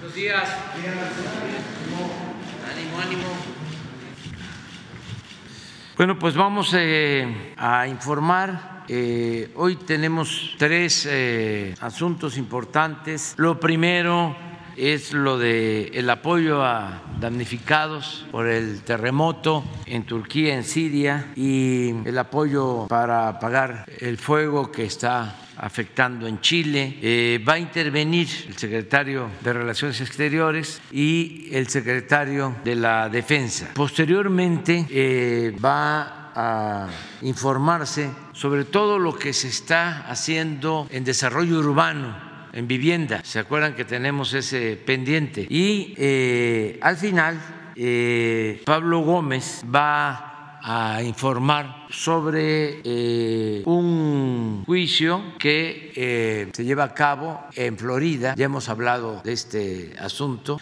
Buenos días. Ánimo, ánimo. Bueno, pues vamos eh, a informar. Eh, hoy tenemos tres eh, asuntos importantes. Lo primero es lo de el apoyo a damnificados por el terremoto en Turquía, en Siria y el apoyo para apagar el fuego que está afectando en Chile. Eh, va a intervenir el secretario de Relaciones Exteriores y el secretario de la Defensa. Posteriormente eh, va a informarse sobre todo lo que se está haciendo en desarrollo urbano en vivienda. ¿Se acuerdan que tenemos ese pendiente? Y eh, al final, Pablo Gómez va a informar sobre eh, un juicio que eh, se lleva a cabo en Florida. Ya hemos hablado de este asunto,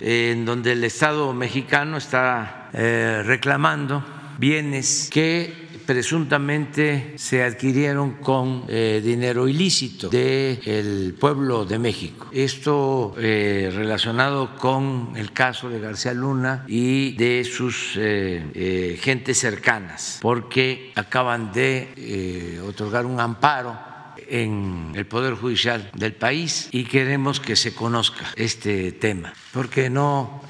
en donde el Estado mexicano está eh, reclamando bienes que presuntamente se adquirieron con eh, dinero ilícito del pueblo de México. Esto eh, relacionado con el caso de García Luna y de sus eh, gentes cercanas, porque acaban de otorgar un amparo en el Poder Judicial del país y queremos que se conozca este tema, porque no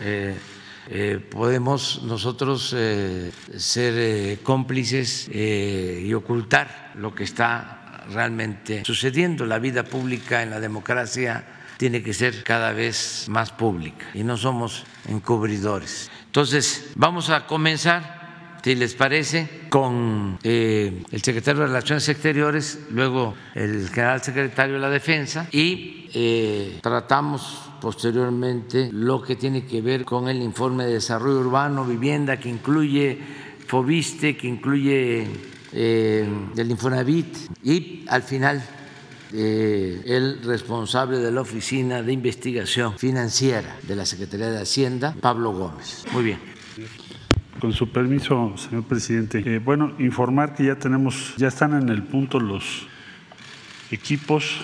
eh, podemos nosotros eh, ser eh, cómplices y ocultar lo que está realmente sucediendo. La vida pública en la democracia tiene que ser cada vez más pública y no somos encubridores. Entonces, vamos a comenzar, si les parece, con el secretario de Relaciones Exteriores, luego el general secretario de la Defensa y tratamos posteriormente lo que tiene que ver con el informe de desarrollo urbano, vivienda, que incluye FOBISTE, que incluye eh, el Infonavit y al final eh, el responsable de la Oficina de Investigación Financiera de la Secretaría de Hacienda, Pablo Gómez. Muy bien. Con su permiso, señor presidente. Eh, bueno, informar que ya tenemos, ya están en el punto los equipos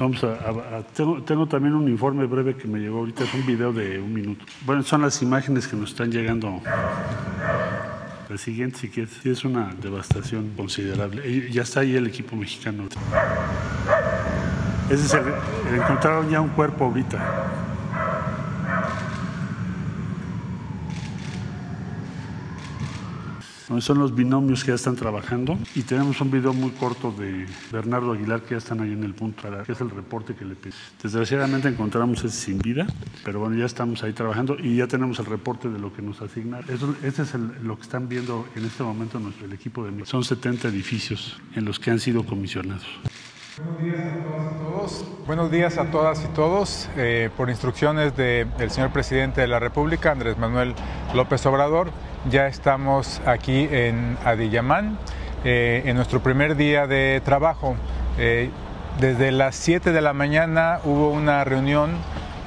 Vamos a, tengo, también un informe breve que me llegó ahorita, es un video de un minuto. Bueno, son las imágenes que nos están llegando. La siguiente, si quieres, sí es una devastación considerable. Ya está ahí el equipo mexicano. Ese es el, encontraron ya un cuerpo ahorita. Son los binomios que ya están trabajando y tenemos un video muy corto de Bernardo Aguilar que ya están ahí en el punto, que es el reporte que le pide. Desgraciadamente encontramos ese sin vida, pero bueno, ya estamos ahí trabajando y ya tenemos el reporte de lo que nos asigna. Eso, este es lo que están viendo en este momento nuestro, el equipo de Son 70 edificios en los que han sido comisionados. Buenos días a todas y todos. Buenos días a todas y todos. Eh, por instrucciones del señor presidente de la República, Andrés Manuel López Obrador, ya estamos aquí en Adiyamán, eh, en nuestro primer día de trabajo. Eh, desde las 7 de la mañana hubo una reunión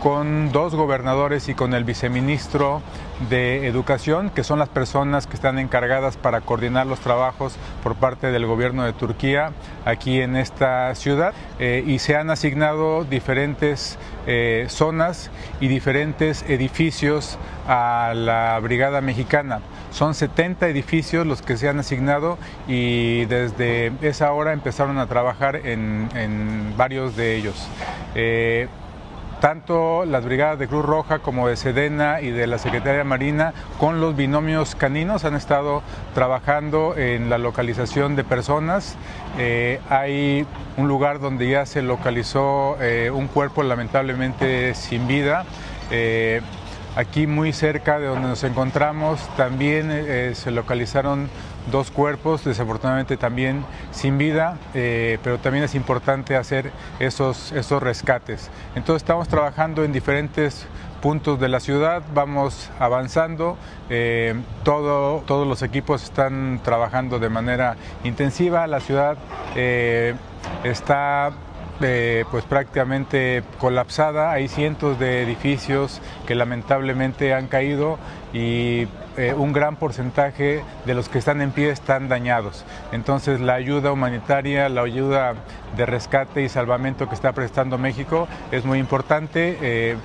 con dos gobernadores y con el viceministro de Educación, que son las personas que están encargadas para coordinar los trabajos por parte del gobierno de Turquía aquí en esta ciudad. Eh, y se han asignado diferentes eh, zonas y diferentes edificios a la Brigada Mexicana. Son 70 edificios los que se han asignado y desde esa hora empezaron a trabajar en, varios de ellos. Eh, tanto las brigadas de Cruz Roja como de Sedena y de la Secretaría Marina con los binomios caninos han estado trabajando en la localización de personas. Eh, hay un lugar donde ya se localizó eh, un cuerpo lamentablemente sin vida. Eh, aquí muy cerca de donde nos encontramos también se localizaron dos cuerpos, desafortunadamente también sin vida, eh, pero también es importante hacer esos, esos rescates. Entonces estamos trabajando en diferentes puntos de la ciudad, vamos avanzando, eh, todo, todos los equipos están trabajando de manera intensiva, la ciudad eh, está pues prácticamente colapsada, hay cientos de edificios que lamentablemente han caído y eh, un gran porcentaje de los que están en pie están dañados. Entonces la ayuda humanitaria, la ayuda de rescate y salvamento que está prestando México es muy importante. Eh,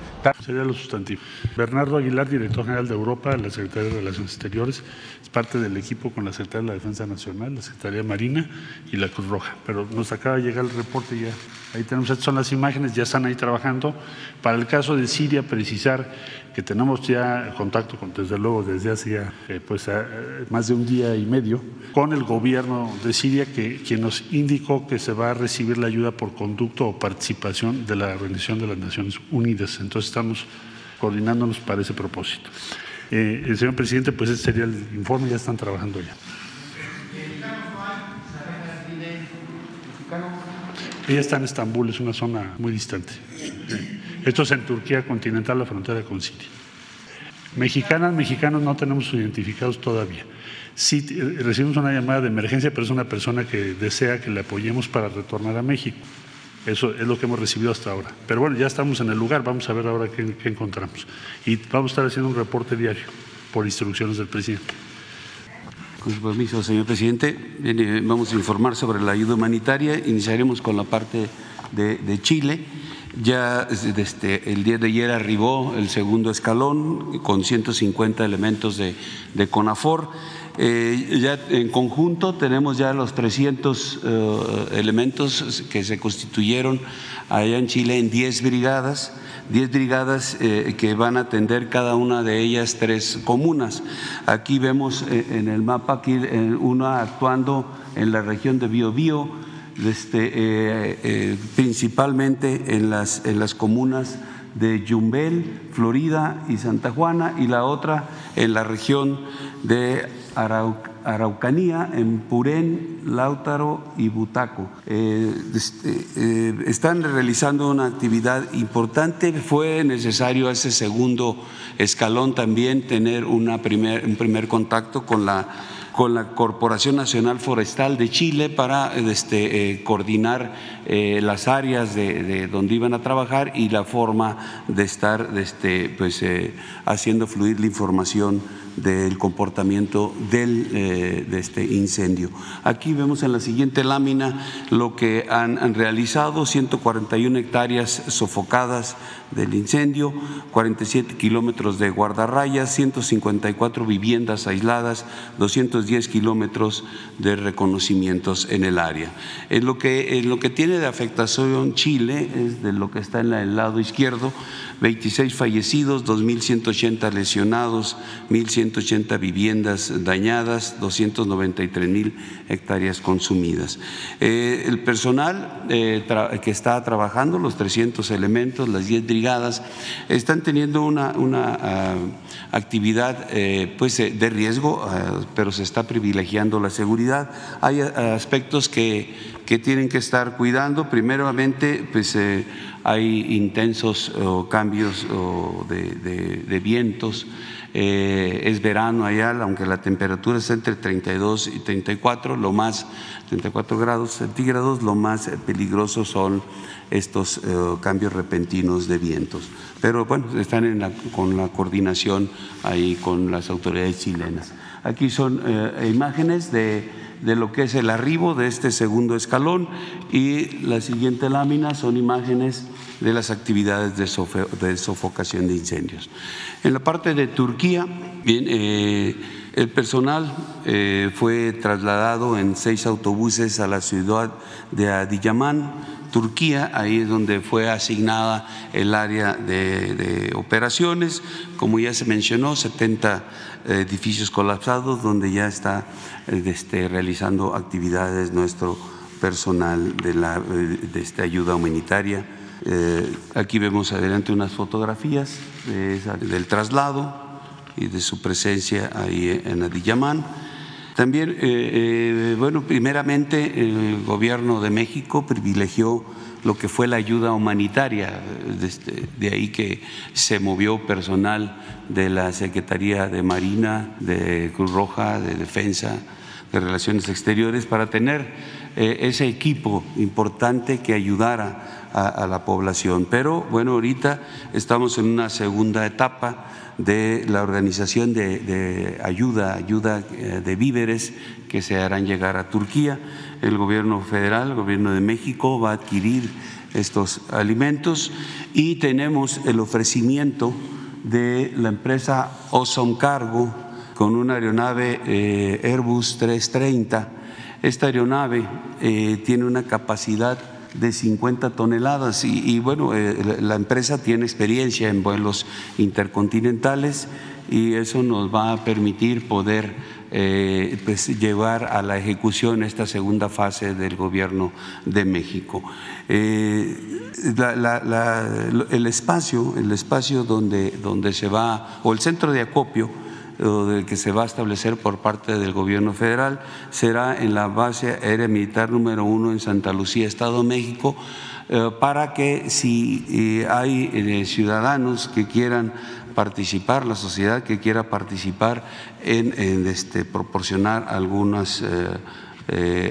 Sería lo sustantivo. Bernardo Aguilar, director general de Europa, la Secretaría de Relaciones Exteriores, es parte del equipo con la Secretaría de la Defensa Nacional, la Secretaría Marina y la Cruz Roja. Pero nos acaba de llegar el reporte ya. Ahí tenemos, estas son las imágenes, ya están ahí trabajando. Para el caso de Siria, precisar que tenemos ya contacto, con, desde luego, desde hace ya eh, pues, eh, más de un día y medio, con el gobierno de Siria, que, quien nos indicó que se va a recibir la ayuda por conducto o participación de la Organización de las Naciones Unidas. Entonces estamos coordinándonos para ese propósito. Eh, señor presidente, pues ese sería el informe, ya están trabajando ya. Ella está en Estambul, es una zona muy distante. Esto es en Turquía continental, la frontera con Siria. Mexicanas, mexicanos no tenemos identificados todavía. Sí eh, recibimos una llamada de emergencia, pero es una persona que desea que le apoyemos para retornar a México. Eso es lo que hemos recibido hasta ahora. Pero bueno, ya estamos en el lugar, vamos a ver ahora qué, encontramos. Y vamos a estar haciendo un reporte diario por instrucciones del presidente. Con su permiso, señor presidente, vamos a informar sobre la ayuda humanitaria. Iniciaremos con la parte de Chile. Ya desde el día de ayer arribó el segundo escalón con 150 elementos de, CONAFOR. Eh, ya en conjunto tenemos ya los 300 eh, elementos que se constituyeron allá en Chile en 10 brigadas, 10 brigadas eh, que van a atender cada una de ellas tres comunas. Aquí vemos en el mapa aquí una actuando en la región de Biobío, este, eh, eh, principalmente en las, en las comunas de Yumbel, Florida y Santa Juana, y la otra en la región de Araucanía, en Purén, Lautaro y Butaco. Eh, este, están realizando una actividad importante. Fue necesario ese segundo escalón también tener una primer, un primer contacto con la con la Corporación Nacional Forestal de Chile para este, eh, coordinar eh, las áreas de, donde iban a trabajar y la forma de estar este, pues, eh, haciendo fluir la información del comportamiento del, de este incendio. Aquí vemos en la siguiente lámina lo que han, realizado, 141 hectáreas sofocadas del incendio, 47 kilómetros de guardarrayas, 154 viviendas aisladas, 210 kilómetros de reconocimientos en el área. En lo que, lo que tiene de afectación Chile es de lo que está en el lado izquierdo, 26 fallecidos, 2.180 lesionados, 1.180 viviendas dañadas, 293 mil hectáreas consumidas. Eh, el personal eh, que está trabajando, los 300 elementos, las 10 brigadas, están teniendo una, una ah, actividad eh, pues, de riesgo, ah, pero se está privilegiando la seguridad. Hay ah, aspectos que, que tienen que estar cuidando. Primeramente, pues hay intensos cambios de, vientos. Eh, es verano allá, aunque la temperatura es entre 32 y 34, lo más 34 grados centígrados, lo más peligroso son estos eh, cambios repentinos de vientos. Pero bueno, están con la coordinación ahí con las autoridades chilenas. Aquí son eh, imágenes de de lo que es el arribo de este segundo escalón y la siguiente lámina son imágenes de las actividades de, sofocación de incendios. En la parte de Turquía, eh, el personal eh, fue trasladado en seis autobuses a la ciudad de Adiyaman, Turquía, ahí es donde fue asignada el área de, operaciones, como ya se mencionó, 70 edificios colapsados donde ya está eh, este, realizando actividades nuestro personal de, la, de esta ayuda humanitaria. Eh, aquí vemos adelante unas fotografías del traslado y de su presencia ahí en Adiyaman. También, eh, bueno, primeramente el gobierno de México privilegió lo que fue la ayuda humanitaria, este, de ahí que se movió personal de la Secretaría de Marina, de Cruz Roja, de Defensa, de Relaciones Exteriores, para tener ese equipo importante que ayudara a, la población. Pero bueno, ahorita estamos en una segunda etapa de la organización de, ayuda, ayuda eh, de víveres que se harán llegar a Turquía. El gobierno federal, el gobierno de México va a adquirir estos alimentos y tenemos el ofrecimiento de la empresa Osom Cargo con una aeronave eh, Airbus 330. Esta aeronave eh, tiene una capacidad de 50 toneladas y, bueno, eh, la empresa tiene experiencia en vuelos intercontinentales y eso nos va a permitir poder eh, pues, llevar a la ejecución esta segunda fase del gobierno de México. Eh, el espacio, el espacio donde, donde se va, o el centro de acopio, del que se va a establecer por parte del gobierno federal será en la base aérea militar número uno en Santa Lucía, Estado de México, eh, para que si hay ciudadanos que quieran participar, la sociedad que quiera participar en, este, proporcionar algunos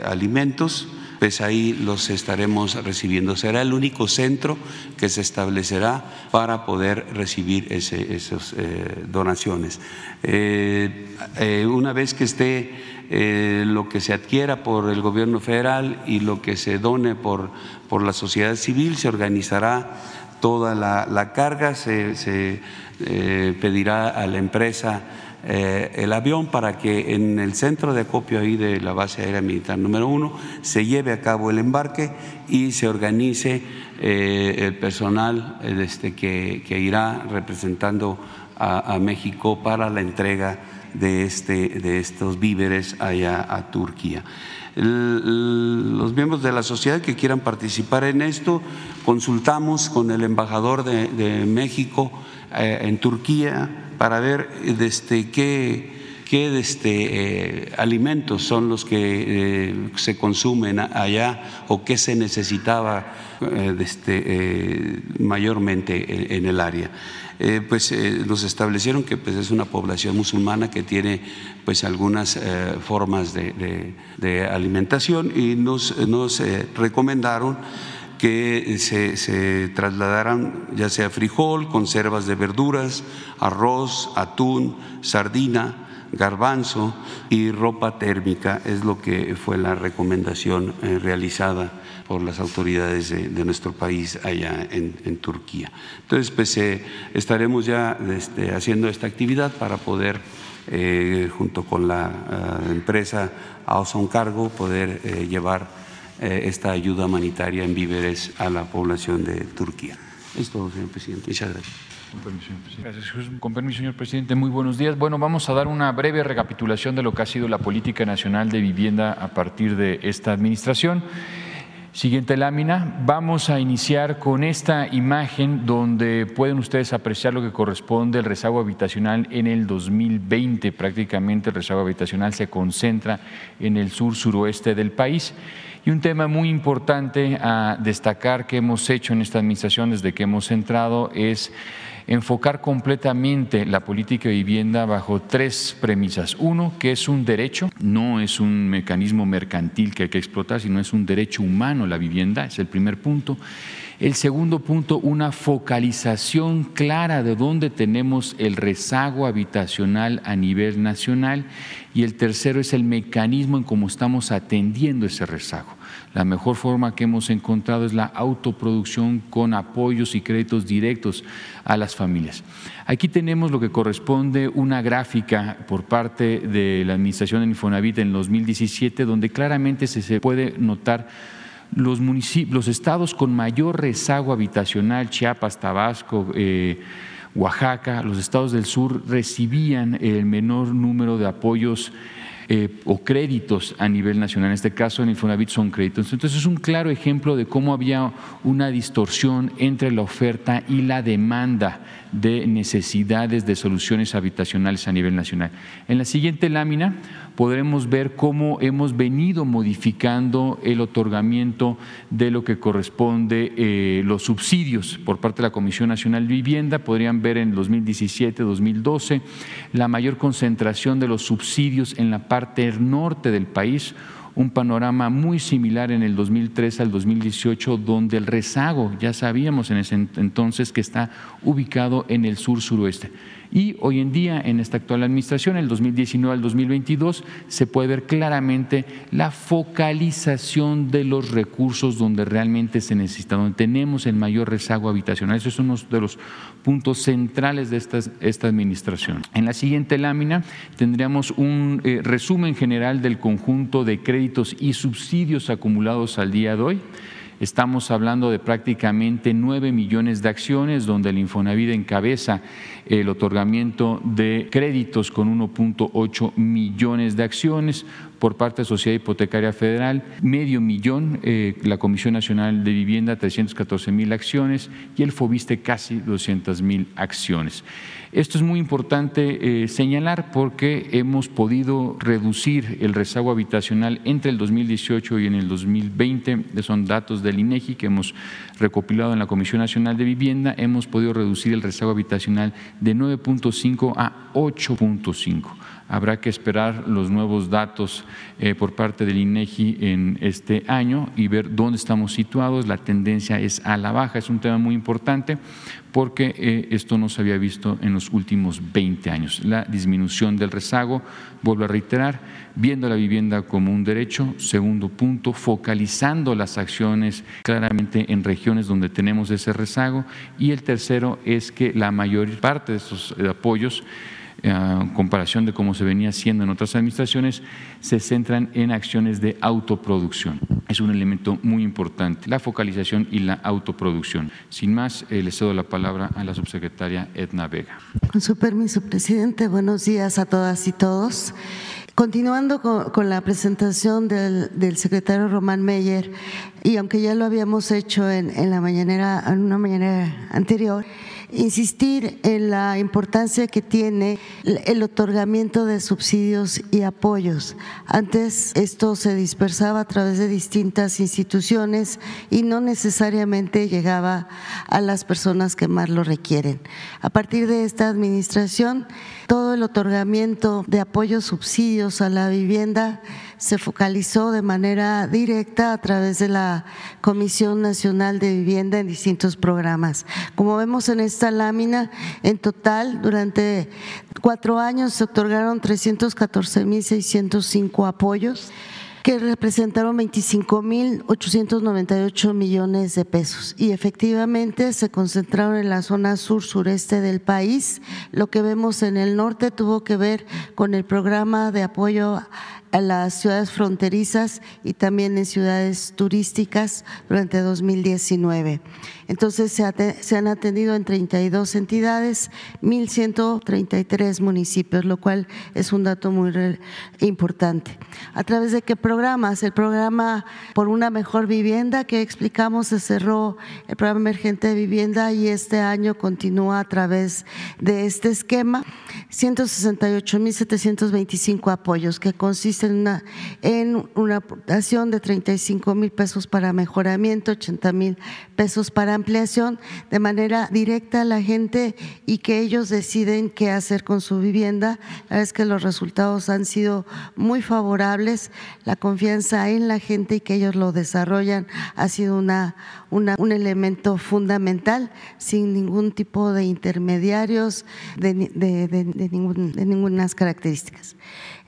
alimentos, pues ahí los estaremos recibiendo. Será el único centro que se establecerá para poder recibir esas eh, donaciones. Eh, eh, una vez que esté lo que se adquiera por el gobierno federal y lo que se done por, por la sociedad civil, se organizará toda la, carga, se pedirá a la empresa eh, el avión para que en el centro de acopio ahí de la base aérea militar número uno se lleve a cabo el embarque y se organice eh, el personal este, que, irá representando a, México para la entrega de, este, de estos víveres allá a Turquía. Los miembros de la sociedad que quieran participar en esto, consultamos con el embajador de, México eh, en Turquía, para ver este, qué, qué este, eh, alimentos son los que eh, se consumen allá o qué se necesitaba eh, este, mayormente en, el área. Pues nos establecieron que pues, es una población musulmana que tiene pues algunas formas de, alimentación y nos, nos recomendaron que se, se, trasladaran ya sea frijol, conservas de verduras, arroz, atún, sardina, garbanzo y ropa térmica. Es lo que fue la recomendación eh, realizada por las autoridades de, nuestro país allá en, Turquía. Entonces, pues eh, estaremos ya este, haciendo esta actividad para poder, eh, junto con la empresa Awesome Cargo, poder llevar eh, esta ayuda humanitaria en víveres a la población de Turquía. Es todo, señor presidente. Muchas gracias. Con permiso, señor presidente. Muy buenos días. Bueno, vamos a dar una breve recapitulación de lo que ha sido la política nacional de vivienda a partir de esta administración. Siguiente lámina. Vamos a iniciar con esta imagen donde pueden ustedes apreciar lo que corresponde al rezago habitacional en el 2020. Prácticamente el rezago habitacional se concentra en el sur suroeste del país. Y un tema muy importante a destacar que hemos hecho en esta administración desde que hemos entrado es enfocar completamente la política de vivienda bajo tres premisas. Uno, que es un derecho, no es un mecanismo mercantil que hay que explotar, sino es un derecho humano la vivienda, es el primer punto. El segundo punto, una focalización clara de dónde tenemos el rezago habitacional a nivel nacional. Y el tercero es el mecanismo en cómo estamos atendiendo ese rezago. La mejor forma que hemos encontrado es la autoproducción con apoyos y créditos directos a las familias. Aquí tenemos lo que corresponde una gráfica por parte de la Administración de Infonavit en 2017, donde claramente se puede notar los, municipios, los estados con mayor rezago habitacional, Chiapas, Tabasco, eh, Oaxaca, los estados del sur recibían el menor número de apoyos eh, o créditos a nivel nacional. En este caso, en Infonavit son créditos. Entonces, es un claro ejemplo de cómo había una distorsión entre la oferta y la demanda de necesidades de soluciones habitacionales a nivel nacional. En la siguiente lámina podremos ver cómo hemos venido modificando el otorgamiento de lo que corresponde eh, los subsidios por parte de la Comisión Nacional de Vivienda. Podrían ver en 2017, 2012 la mayor concentración de los subsidios en la parte norte del país un panorama muy similar en el 2003 al 2018, donde el rezago, ya sabíamos en ese entonces que está ubicado en el sur suroeste. Y hoy en día, en esta actual administración, el 2019 al 2022, se puede ver claramente la focalización de los recursos donde realmente se necesita, donde tenemos el mayor rezago habitacional. Eso es uno de los puntos centrales de esta, administración. En la siguiente lámina tendríamos un eh, resumen general del conjunto de créditos y subsidios acumulados al día de hoy. Estamos hablando de prácticamente nueve millones de acciones, donde el Infonavit encabeza el otorgamiento de créditos con 1.8 millones de acciones por parte de Sociedad Hipotecaria Federal, medio millón, eh, la Comisión Nacional de Vivienda 314 mil acciones y el FOBISTE casi 200 mil acciones. Esto es muy importante eh, señalar porque hemos podido reducir el rezago habitacional entre el 2018 y en el 2020, son datos del INEGI que hemos recopilado en la Comisión Nacional de Vivienda, hemos podido reducir el rezago habitacional de 9.5 a 8.5. Habrá que esperar los nuevos datos eh, por parte del INEGI en este año y ver dónde estamos situados. La tendencia es a la baja, es un tema muy importante porque eh, esto no se había visto en los últimos 20 años. La disminución del rezago, vuelvo a reiterar, viendo la vivienda como un derecho. Segundo punto, focalizando las acciones claramente en regiones donde tenemos ese rezago. Y el tercero es que la mayor parte de estos eh, apoyos en comparación de cómo se venía haciendo en otras administraciones, se centran en acciones de autoproducción. Es un elemento muy importante, la focalización y la autoproducción. Sin más, eh, le cedo la palabra a la subsecretaria Edna Vega. Con su permiso, presidente, buenos días a todas y todos. Continuando con, la presentación del, secretario Román Meyer, y aunque ya lo habíamos hecho en, en la mañanera, en una mañanera anterior, insistir en la importancia que tiene el otorgamiento de subsidios y apoyos. Antes esto se dispersaba a través de distintas instituciones y no necesariamente llegaba a las personas que más lo requieren. A partir de esta administración, todo el otorgamiento de apoyos, subsidios a la vivienda se focalizó de manera directa a través de la Comisión Nacional de Vivienda en distintos programas. Como vemos en esta lámina, en total, durante cuatro años se otorgaron 314.605 apoyos que representaron 25.898 millones de pesos y efectivamente se concentraron en la zona sur-sureste del país. Lo que vemos en el norte tuvo que ver con el programa de apoyo a las ciudades fronterizas y también en ciudades turísticas durante 2019. Entonces se, han atendido en 32 entidades, 1.133 municipios, lo cual es un dato muy importante. ¿A través de qué programas? El programa por una mejor vivienda que explicamos se cerró el programa emergente de vivienda y este año continúa a través de este esquema. 168.725 apoyos que consisten en una, en una aportación de 35 mil pesos para mejoramiento, 80 mil pesos para ampliación de manera directa a la gente y que ellos deciden qué hacer con su vivienda. La verdad es que los resultados han sido muy favorables, la confianza en la gente y que ellos lo desarrollan ha sido una, un elemento fundamental sin ningún tipo de intermediarios de, de, de, de ninguna características.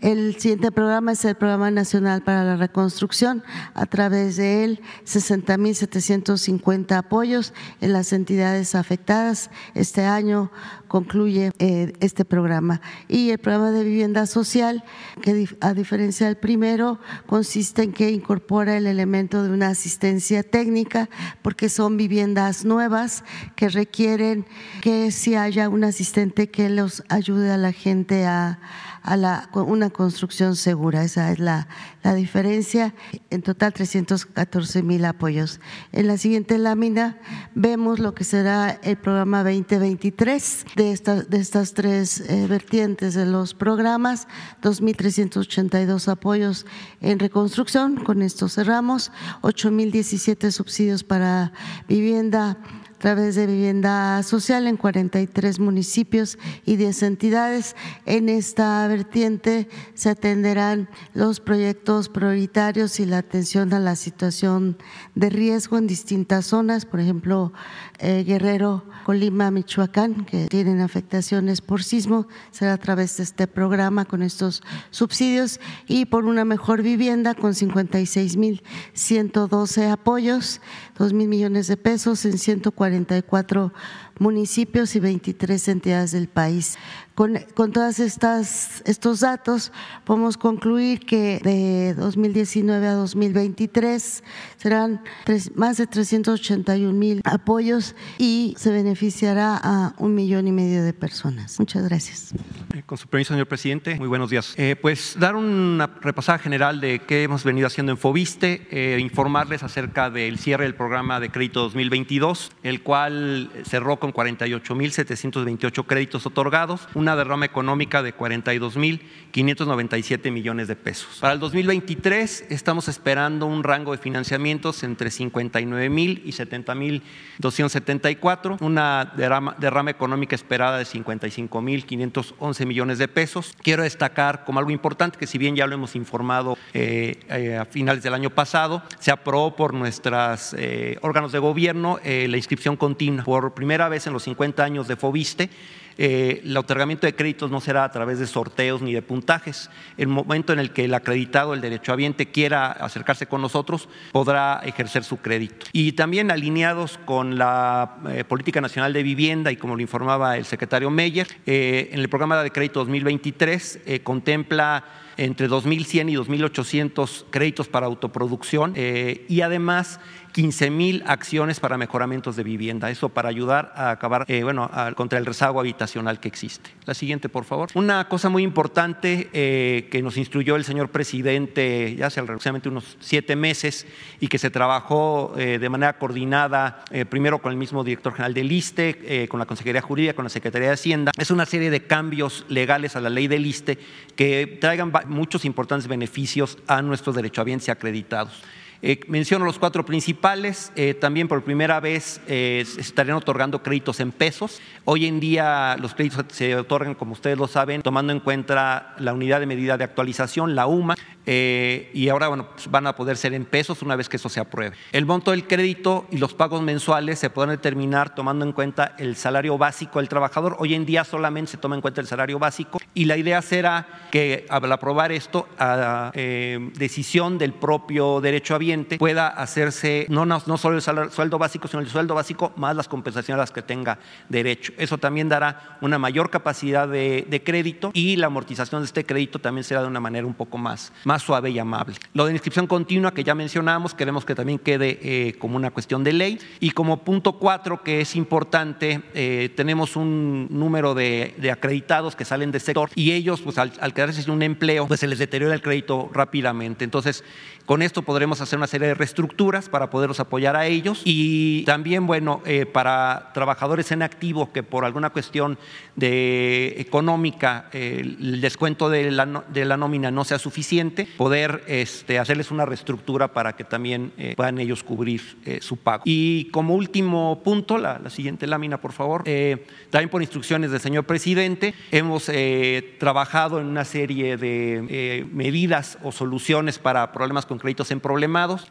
El siguiente programa es el Programa Nacional para la Reconstrucción. A través de él, 60.750 apoyos en las entidades afectadas. Este año concluye eh, este programa. Y el programa de vivienda social, que a diferencia del primero, consiste en que incorpora el elemento de una asistencia técnica, porque son viviendas nuevas que requieren que si haya un asistente que los ayude a la gente a a la, una construcción segura. Esa es la, la diferencia. En total, 314 mil apoyos. En la siguiente lámina vemos lo que será el programa 2023 de, esta, de estas tres eh, vertientes de los programas. 2.382 apoyos en reconstrucción. Con esto cerramos. 8.017 subsidios para vivienda través de vivienda social en 43 municipios y 10 entidades. En esta vertiente se atenderán los proyectos prioritarios y la atención a la situación de riesgo en distintas zonas, por ejemplo, Guerrero, Colima, Michoacán, que tienen afectaciones por sismo, será a través de este programa con estos subsidios y por una mejor vivienda con 56 mil 112 apoyos, 2 mil millones de pesos en 144 municipios y 23 entidades del país. Con, con estas estos datos podemos concluir que de 2019 a 2023 serán más de 381 mil apoyos y se beneficiará a un millón y medio de personas. Muchas gracias. Eh, con su permiso, señor presidente, muy buenos días. Eh, pues dar una repasada general de qué hemos venido haciendo en Fobiste, eh, informarles acerca del cierre del programa de crédito 2022, el cual cerró con 48.728 créditos otorgados, una derrama económica de 42.597 millones de pesos. Para el 2023 estamos esperando un rango de financiamientos entre 59.000 y 70.274, una derrama, derrama económica esperada de 55.511 millones de pesos. Quiero destacar como algo importante que si bien ya lo hemos informado eh, eh, a finales del año pasado, se aprobó por nuestros eh, órganos de gobierno la inscripción continua. Por primera vez en los 50 años de Fobiste, eh, el otorgamiento de créditos no será a través de sorteos ni de puntajes. El momento en el que el acreditado, el derechohabiente, quiera acercarse con nosotros, podrá ejercer su crédito. Y también alineados con la eh, Política Nacional de Vivienda y como lo informaba el secretario Meyer, eh, en el programa de crédito 2023 contempla entre 2.100 y 2.800 créditos para autoproducción y además 15 mil acciones para mejoramientos de vivienda. Eso para ayudar a acabar eh, bueno, contra el rezago habitacional que existe. La siguiente, por favor. Una cosa muy importante eh, que nos instruyó el señor presidente ya hace aproximadamente unos siete meses y que se trabajó eh, de manera coordinada, primero con el mismo director general del ISTE, con la Consejería Jurídica, con la Secretaría de Hacienda, es una serie de cambios legales a la ley del ISTE que traigan muchos importantes beneficios a nuestros derechohabientes y acreditados. Eh, menciono los cuatro principales. Eh, también por primera vez eh, se estarían otorgando créditos en pesos. Hoy en día los créditos se otorgan, como ustedes lo saben, tomando en cuenta la unidad de medida de actualización, la UMA, y ahora pues van a poder ser en pesos una vez que eso se apruebe. El monto del crédito y los pagos mensuales se podrán determinar tomando en cuenta el salario básico del trabajador. Hoy en día solamente se toma en cuenta el salario básico y la idea será que al aprobar esto, a decisión del propio derecho a pueda hacerse no, no, solo el sueldo básico, sino el sueldo básico más las compensaciones a las que tenga derecho. Eso también dará una mayor capacidad de, crédito y la amortización de este crédito también será de una manera un poco más, más suave y amable. Lo de inscripción continua que ya mencionamos, queremos que también quede eh, como una cuestión de ley. Y como punto cuatro, que es importante, eh, tenemos un número de, acreditados que salen del sector y ellos, pues al, al quedarse sin un empleo, pues se les deteriora el crédito rápidamente. Entonces, con esto podremos hacer una serie de reestructuras para poderlos apoyar a ellos y también, bueno, eh, para trabajadores en activo que por alguna cuestión de económica el descuento de la, de la, nómina no sea suficiente, poder este, hacerles una reestructura para que también eh, puedan ellos cubrir eh, su pago. Y como último punto, la, la siguiente lámina, por favor, también por instrucciones del señor presidente, hemos trabajado en una serie de medidas o soluciones para problemas con créditos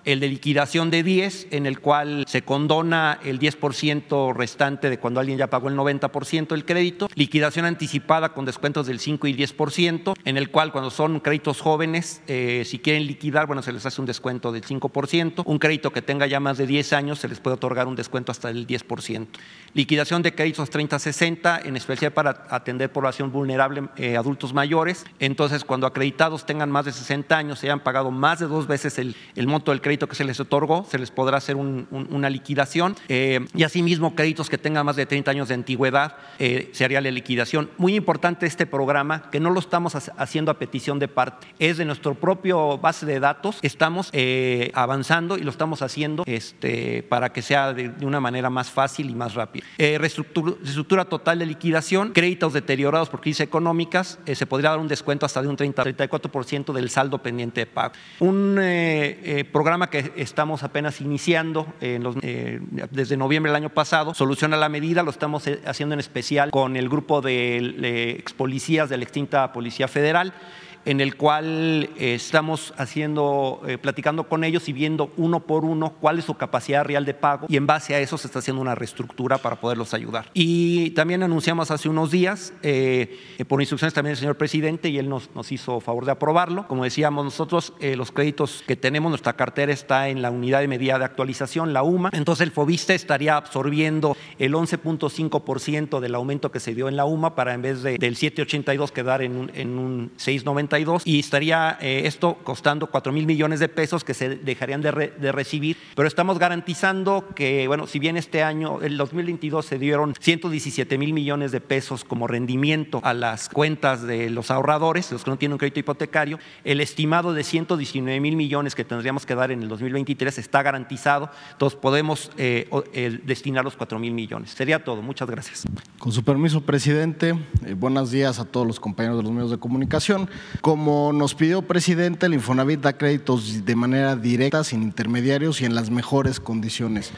el de liquidación de 10, en el cual se condona el 10% restante de cuando alguien ya pagó el 90% del crédito, liquidación anticipada con descuentos del 5 y 10%, en el cual cuando son créditos jóvenes, eh, si quieren liquidar, bueno, se les hace un descuento del 5%, un crédito que tenga ya más de 10 años, se les puede otorgar un descuento hasta del 10%. Liquidación de créditos 30-60, en especial para atender población vulnerable, eh, adultos mayores. Entonces, cuando acreditados tengan más de 60 años, se hayan pagado más de dos veces el, monto del crédito que se les otorgó, se les podrá hacer una liquidación. Eh, y asimismo, créditos que tengan más de 30 años de antigüedad, eh, se haría la liquidación. Muy importante este programa, que no lo estamos haciendo a petición de parte, es de nuestro propio base de datos, estamos eh, avanzando y lo estamos haciendo este, para que sea de, una manera más fácil y más rápida. reestructura, total de liquidación, créditos deteriorados por crisis económicas, se podría dar un descuento hasta de un 30, 34% del saldo pendiente de pago. Un eh, programa que estamos apenas iniciando en los, eh, desde noviembre del año pasado, Solución a la Medida, lo estamos eh, haciendo en especial con el grupo de, de ex policías de la extinta Policía Federal en el cual eh, estamos haciendo, eh, platicando con ellos y viendo uno por uno cuál es su capacidad real de pago y en base a eso se está haciendo una reestructura para poderlos ayudar. Y también anunciamos hace unos días, eh, por instrucciones también del señor presidente, y él nos, hizo favor de aprobarlo. Como decíamos nosotros, los créditos que tenemos, nuestra cartera está en la unidad de medida de actualización, la UMA. Entonces el FOBISTE estaría absorbiendo el 11.5% del aumento que se dio en la UMA para en vez de, del 7.82 quedar en un, en un 6.90 y estaría eh, esto costando 4 mil millones de pesos que se dejarían de, recibir, pero estamos garantizando que, bueno, si bien este año, el 2022 se dieron 117 mil millones de pesos como rendimiento a las cuentas de los ahorradores, los que no tienen un crédito hipotecario, el estimado de 119 mil millones que tendríamos que dar en el 2023 está garantizado, entonces podemos eh, destinar los 4 mil millones. Sería todo, muchas gracias. Con su permiso, presidente, eh, buenos días a todos los compañeros de los medios de comunicación. Como nos pidió presidente, el Infonavit da créditos de manera directa, sin intermediarios y en las mejores condiciones.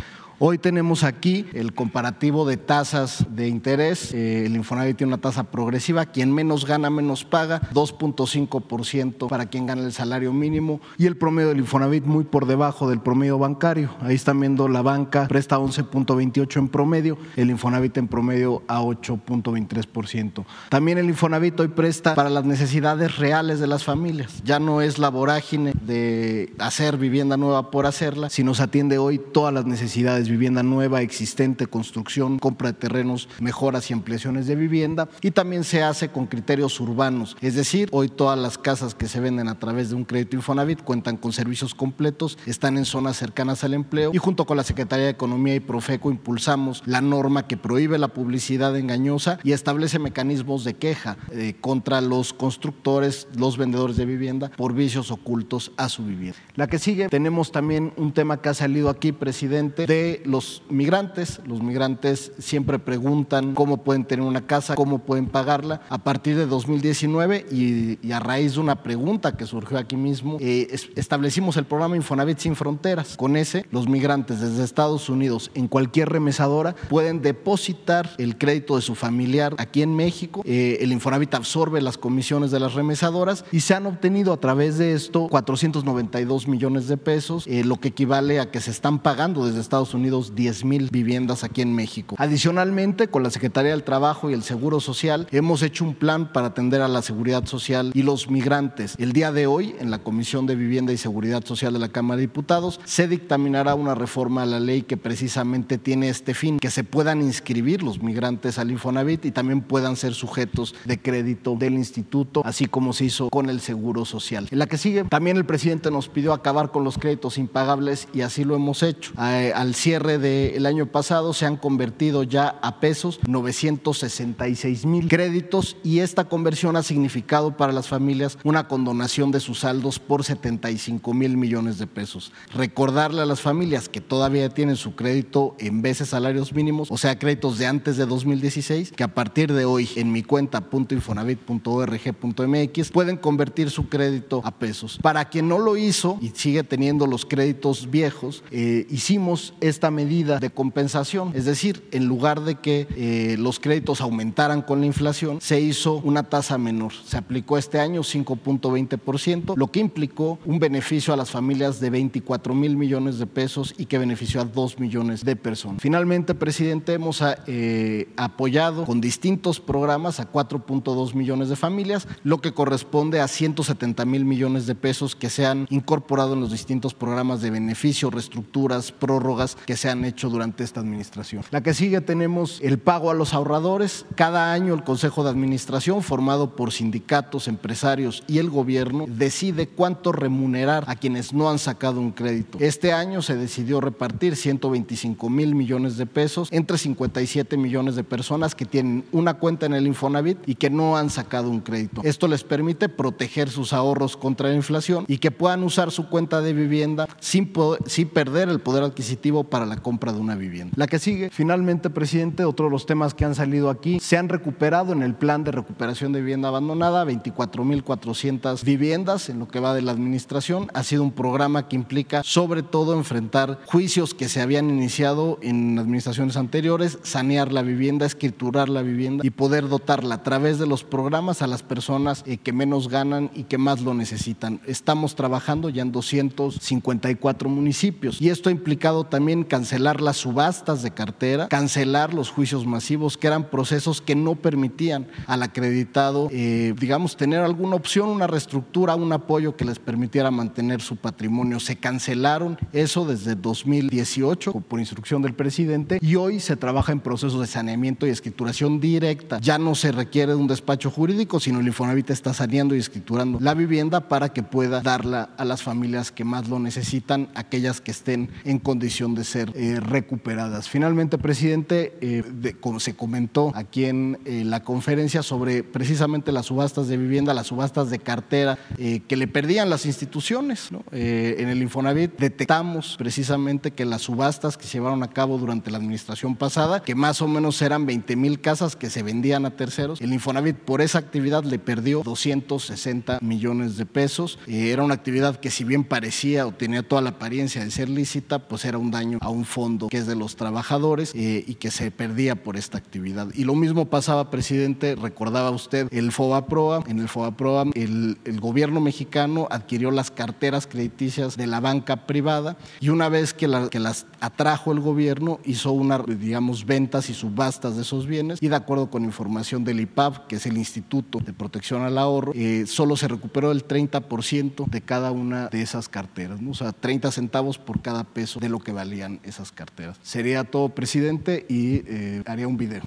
Hoy tenemos aquí el comparativo de tasas de interés. Eh, el Infonavit tiene una tasa progresiva. Quien menos gana, menos paga. 2.5% para quien gana el salario mínimo. Y el promedio del Infonavit muy por debajo del promedio bancario. Ahí están viendo la banca presta 11.28 en promedio. El Infonavit en promedio a 8.23%. También el Infonavit hoy presta para las necesidades reales de las familias. Ya no es la vorágine de hacer vivienda nueva por hacerla, sino se atiende hoy todas las necesidades vivienda nueva, existente, construcción, compra de terrenos, mejoras y ampliaciones de vivienda y también se hace con criterios urbanos. Es decir, hoy todas las casas que se venden a través de un crédito Infonavit cuentan con servicios completos, están en zonas cercanas al empleo y junto con la Secretaría de Economía y Profeco impulsamos la norma que prohíbe la publicidad engañosa y establece mecanismos de queja eh, contra los constructores, los vendedores de vivienda por vicios ocultos a su vivienda. La que sigue, tenemos también un tema que ha salido aquí, presidente, de los migrantes. Los migrantes siempre preguntan cómo pueden tener una casa, cómo pueden pagarla. A partir de 2019 y, a raíz de una pregunta que surgió aquí mismo, eh, establecimos el programa Infonavit Sin Fronteras. Con ese, los migrantes desde Estados Unidos en cualquier remesadora pueden depositar el crédito de su familiar aquí en México. Eh, el Infonavit absorbe las comisiones de las remesadoras y se han obtenido a través de esto 492 millones de pesos, eh, lo que equivale a que se están pagando desde Estados Unidos 10 mil viviendas aquí en México. Adicionalmente, con la Secretaría del Trabajo y el Seguro Social, hemos hecho un plan para atender a la seguridad social y los migrantes. El día de hoy, en la Comisión de Vivienda y Seguridad Social de la Cámara de Diputados, se dictaminará una reforma a la ley que precisamente tiene este fin, que se puedan inscribir los migrantes al Infonavit y también puedan ser sujetos de crédito del instituto, así como se hizo con el Seguro Social. En la que sigue, también el presidente nos pidió acabar con los créditos impagables y así lo hemos hecho. Al cierre del año pasado se han convertido ya a pesos 966 mil créditos y esta conversión ha significado para las familias una condonación de sus saldos por 75 mil millones de pesos. Recordarle a las familias que todavía tienen su crédito en veces salarios mínimos, o sea, créditos de antes de 2016, que a partir de hoy en mi cuenta .infonavit.org.mx pueden convertir su crédito a pesos. Para quien no lo hizo y sigue teniendo los créditos viejos, eh, hicimos esta medida de compensación. Es decir, en lugar de que eh, los créditos aumentaran con la inflación, se hizo una tasa menor. Se aplicó este año 5.20%, lo que implicó un beneficio a las familias de 24 mil millones de pesos y que benefició a 2 millones de personas. Finalmente, presidente, hemos eh, apoyado con distintos programas a 4.2 millones de familias, lo que corresponde a 170 mil millones de pesos que se han incorporado en los distintos programas de beneficio, reestructuras, prórrogas se han hecho durante esta administración. La que sigue tenemos el pago a los ahorradores. Cada año el Consejo de Administración, formado por sindicatos, empresarios y el gobierno, decide cuánto remunerar a quienes no han sacado un crédito. Este año se decidió repartir 125 mil millones de pesos entre 57 millones de personas que tienen una cuenta en el Infonavit y que no han sacado un crédito. Esto les permite proteger sus ahorros contra la inflación y que puedan usar su cuenta de vivienda sin, sin perder el poder adquisitivo para para la compra de una vivienda. La que sigue, finalmente, presidente, otro de los temas que han salido aquí, se han recuperado en el plan de recuperación de vivienda abandonada 24.400 viviendas en lo que va de la administración. Ha sido un programa que implica sobre todo enfrentar juicios que se habían iniciado en administraciones anteriores, sanear la vivienda, escriturar la vivienda y poder dotarla a través de los programas a las personas eh, que menos ganan y que más lo necesitan. Estamos trabajando ya en 254 municipios y esto ha implicado también cancelar las subastas de cartera, cancelar los juicios masivos, que eran procesos que no permitían al acreditado, eh, digamos, tener alguna opción, una reestructura, un apoyo que les permitiera mantener su patrimonio. Se cancelaron eso desde 2018 por instrucción del presidente y hoy se trabaja en procesos de saneamiento y escrituración directa. Ya no se requiere de un despacho jurídico, sino el Infonavit está saneando y escriturando la vivienda para que pueda darla a las familias que más lo necesitan, aquellas que estén en condición de ser eh, recuperadas. Finalmente, presidente, eh, como se comentó aquí en eh, la conferencia sobre precisamente las subastas de vivienda, las subastas de cartera que le perdían las instituciones. en el Infonavit detectamos precisamente que las subastas que se llevaron a cabo durante la administración pasada, que más o menos eran 20 mil casas que se vendían a terceros, el Infonavit por esa actividad le perdió 260 millones de pesos. era una actividad que si bien parecía o tenía toda la apariencia de ser lícita, pues era un daño a un fondo que es de los trabajadores eh, y que se perdía por esta actividad. Y lo mismo pasaba, presidente, recordaba usted el FOBAPROA. En el FOBAPROA el, gobierno mexicano adquirió las carteras crediticias de la banca privada y una vez que, las atrajo el gobierno hizo una, digamos, ventas y subastas de esos bienes y de acuerdo con información del IPAP, que es el Instituto de Protección al Ahorro, eh, solo se recuperó el 30% de cada una de esas carteras, o sea, 30 centavos por cada peso de lo que valían esas carteras. Sería todo, presidente, y eh, haría un video.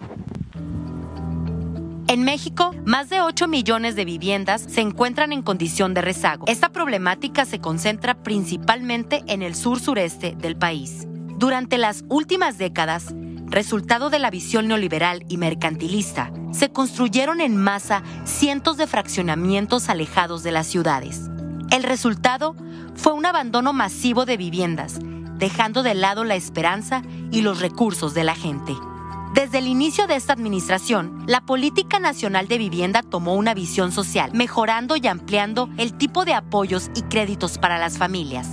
En México, más de 8 millones de viviendas se encuentran en condición de rezago. Esta problemática se concentra principalmente en el sur-sureste del país. Durante las últimas décadas, resultado de la visión neoliberal y mercantilista, se construyeron en masa cientos de fraccionamientos alejados de las ciudades. El resultado fue un abandono masivo de viviendas, dejando de lado la esperanza y los recursos de la gente. Desde el inicio de esta administración, la Política Nacional de Vivienda tomó una visión social, mejorando y ampliando el tipo de apoyos y créditos para las familias.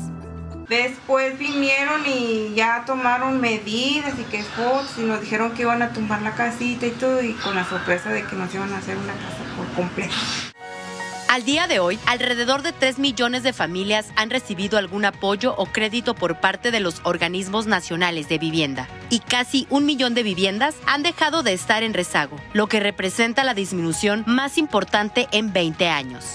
Después vinieron y ya tomaron medidas y que fotos y nos dijeron que iban a tumbar la casita y todo y con la sorpresa de que nos iban a hacer una casa por completo. Al día de hoy, alrededor de 3 millones de familias han recibido algún apoyo o crédito por parte de los organismos nacionales de vivienda y casi un millón de viviendas han dejado de estar en rezago, lo que representa la disminución más importante en 20 años.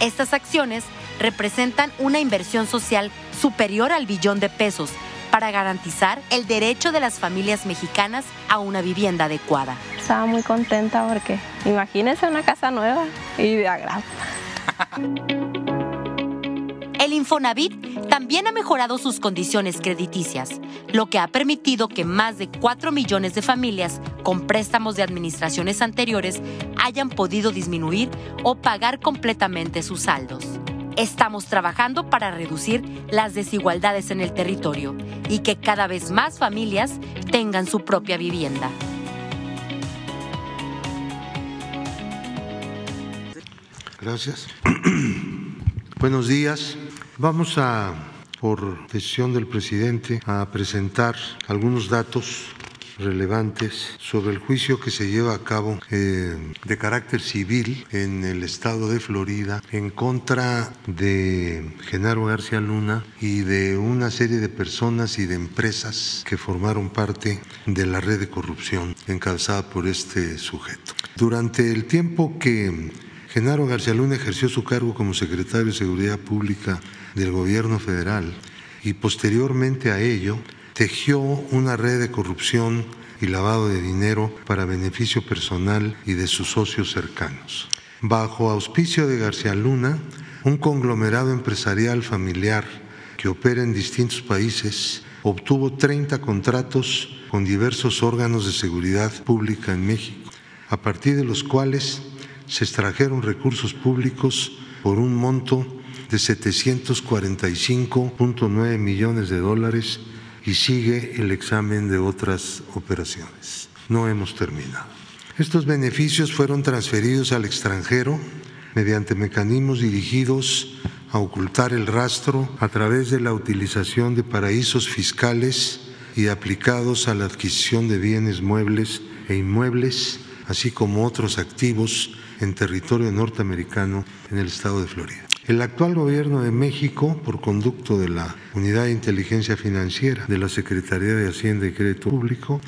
Estas acciones representan una inversión social superior al billón de pesos para garantizar el derecho de las familias mexicanas a una vivienda adecuada. Estaba muy contenta porque imagínense una casa nueva y de agrado. El Infonavit también ha mejorado sus condiciones crediticias, lo que ha permitido que más de 4 millones de familias con préstamos de administraciones anteriores hayan podido disminuir o pagar completamente sus saldos. Estamos trabajando para reducir las desigualdades en el territorio y que cada vez más familias tengan su propia vivienda. Gracias. Buenos días. Vamos a, por decisión del presidente, a presentar algunos datos relevantes sobre el juicio que se lleva a cabo eh, de carácter civil en el estado de Florida en contra de Genaro García Luna y de una serie de personas y de empresas que formaron parte de la red de corrupción encabezada por este sujeto. Durante el tiempo que Genaro García Luna ejerció su cargo como secretario de Seguridad Pública del gobierno federal y posteriormente a ello tejió una red de corrupción y lavado de dinero para beneficio personal y de sus socios cercanos. Bajo auspicio de García Luna, un conglomerado empresarial familiar que opera en distintos países obtuvo 30 contratos con diversos órganos de seguridad pública en México, a partir de los cuales se extrajeron recursos públicos por un monto de 745.9 millones de dólares y sigue el examen de otras operaciones. No hemos terminado. Estos beneficios fueron transferidos al extranjero mediante mecanismos dirigidos a ocultar el rastro a través de la utilización de paraísos fiscales y aplicados a la adquisición de bienes muebles e inmuebles, así como otros activos en territorio norteamericano en el estado de Florida. El actual gobierno de México, por conducto de la Unidad de Inteligencia Financiera de la Secretaría de Hacienda y Crédito Público,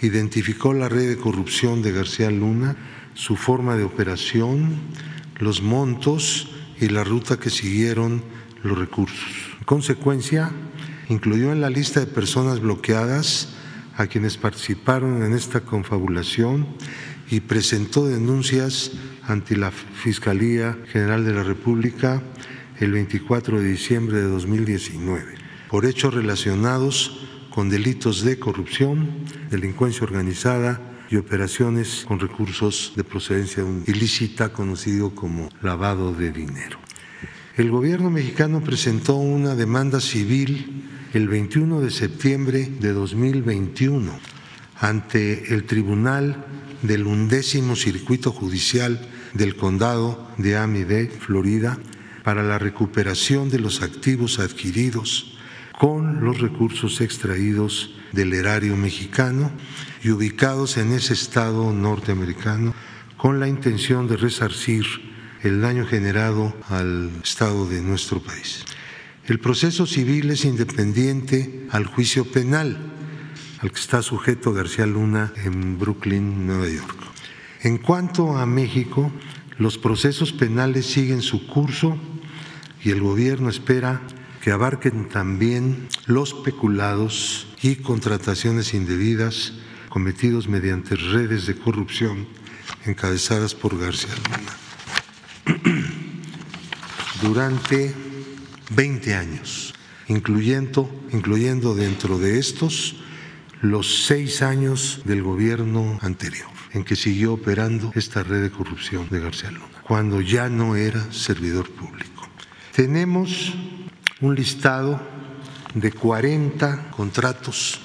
identificó la red de corrupción de García Luna, su forma de operación, los montos y la ruta que siguieron los recursos. En consecuencia, incluyó en la lista de personas bloqueadas a quienes participaron en esta confabulación y presentó denuncias ante la Fiscalía General de la República el 24 de diciembre de 2019 por hechos relacionados con delitos de corrupción, delincuencia organizada y operaciones con recursos de procedencia ilícita conocido como lavado de dinero. El gobierno mexicano presentó una demanda civil el 21 de septiembre de 2021 ante el Tribunal del undécimo Circuito Judicial del Condado de Amide, Florida, para la recuperación de los activos adquiridos con los recursos extraídos del erario mexicano y ubicados en ese estado norteamericano con la intención de resarcir el daño generado al estado de nuestro país. El proceso civil es independiente al juicio penal al que está sujeto García Luna en Brooklyn, Nueva York. En cuanto a México, los procesos penales siguen su curso y el gobierno espera que abarquen también los peculados y contrataciones indebidas cometidos mediante redes de corrupción encabezadas por García Luna. Durante 20 años, incluyendo, incluyendo dentro de estos los seis años del gobierno anterior en que siguió operando esta red de corrupción de García Luna, cuando ya no era servidor público. Tenemos un listado de 40 contratos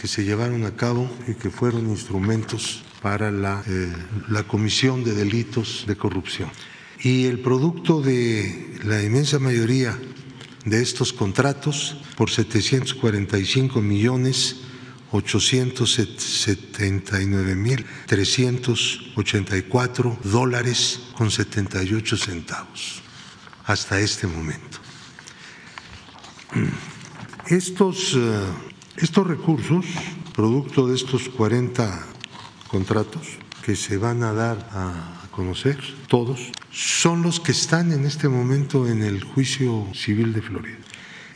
que se llevaron a cabo y que fueron instrumentos para la, eh, la comisión de delitos de corrupción. Y el producto de la inmensa mayoría de estos contratos, por 745 millones 879.384 dólares con 78 centavos hasta este momento. Estos, eh, estos recursos, producto de estos 40 contratos que se van a dar a conocer todos, son los que están en este momento en el juicio civil de Florida.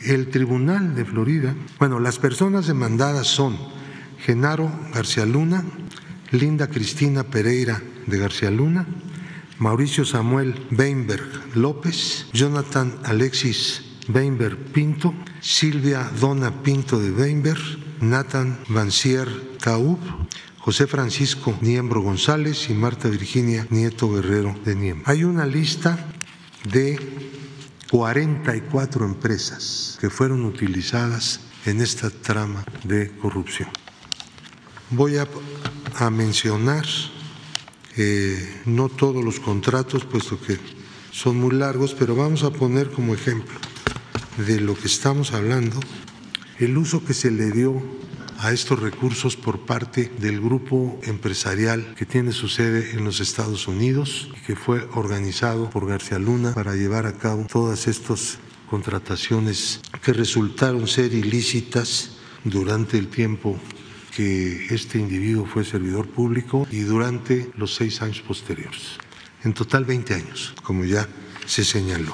El Tribunal de Florida, bueno, las personas demandadas son Genaro García Luna, Linda Cristina Pereira de García Luna, Mauricio Samuel Weinberg López, Jonathan Alexis Weinberg Pinto, Silvia Dona Pinto de Weinberg, Nathan Vancier Taub, José Francisco Niembro González y Marta Virginia Nieto Guerrero de Niembro. Hay una lista de 44 empresas que fueron utilizadas en esta trama de corrupción. Voy a, mencionar eh, no todos los contratos, puesto que son muy largos, pero vamos a poner como ejemplo de lo que estamos hablando el uso que se le dio a estos recursos por parte del grupo empresarial que tiene su sede en los Estados Unidos y que fue organizado por García Luna para llevar a cabo todas estas contrataciones que resultaron ser ilícitas durante el tiempo que este individuo fue servidor público y durante los seis años posteriores. En total 20 años, como ya se señaló.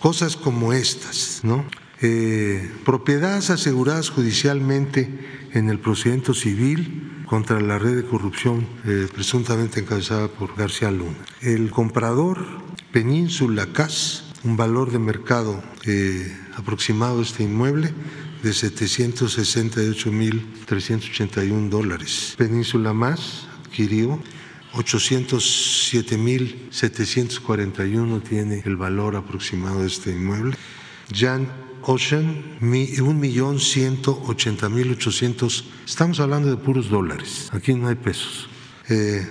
Cosas como estas, ¿no? Eh, propiedades aseguradas judicialmente en el procedimiento civil contra la red de corrupción eh, presuntamente encabezada por García Luna. El comprador, Península CAS, un valor de mercado eh, aproximado de este inmueble de 768.381 dólares. Península Más adquirió 807.741 tiene el valor aproximado de este inmueble Jan Ocean, un millón ciento ochenta mil ochocientos. Estamos hablando de puros dólares. Aquí no hay pesos. Eh,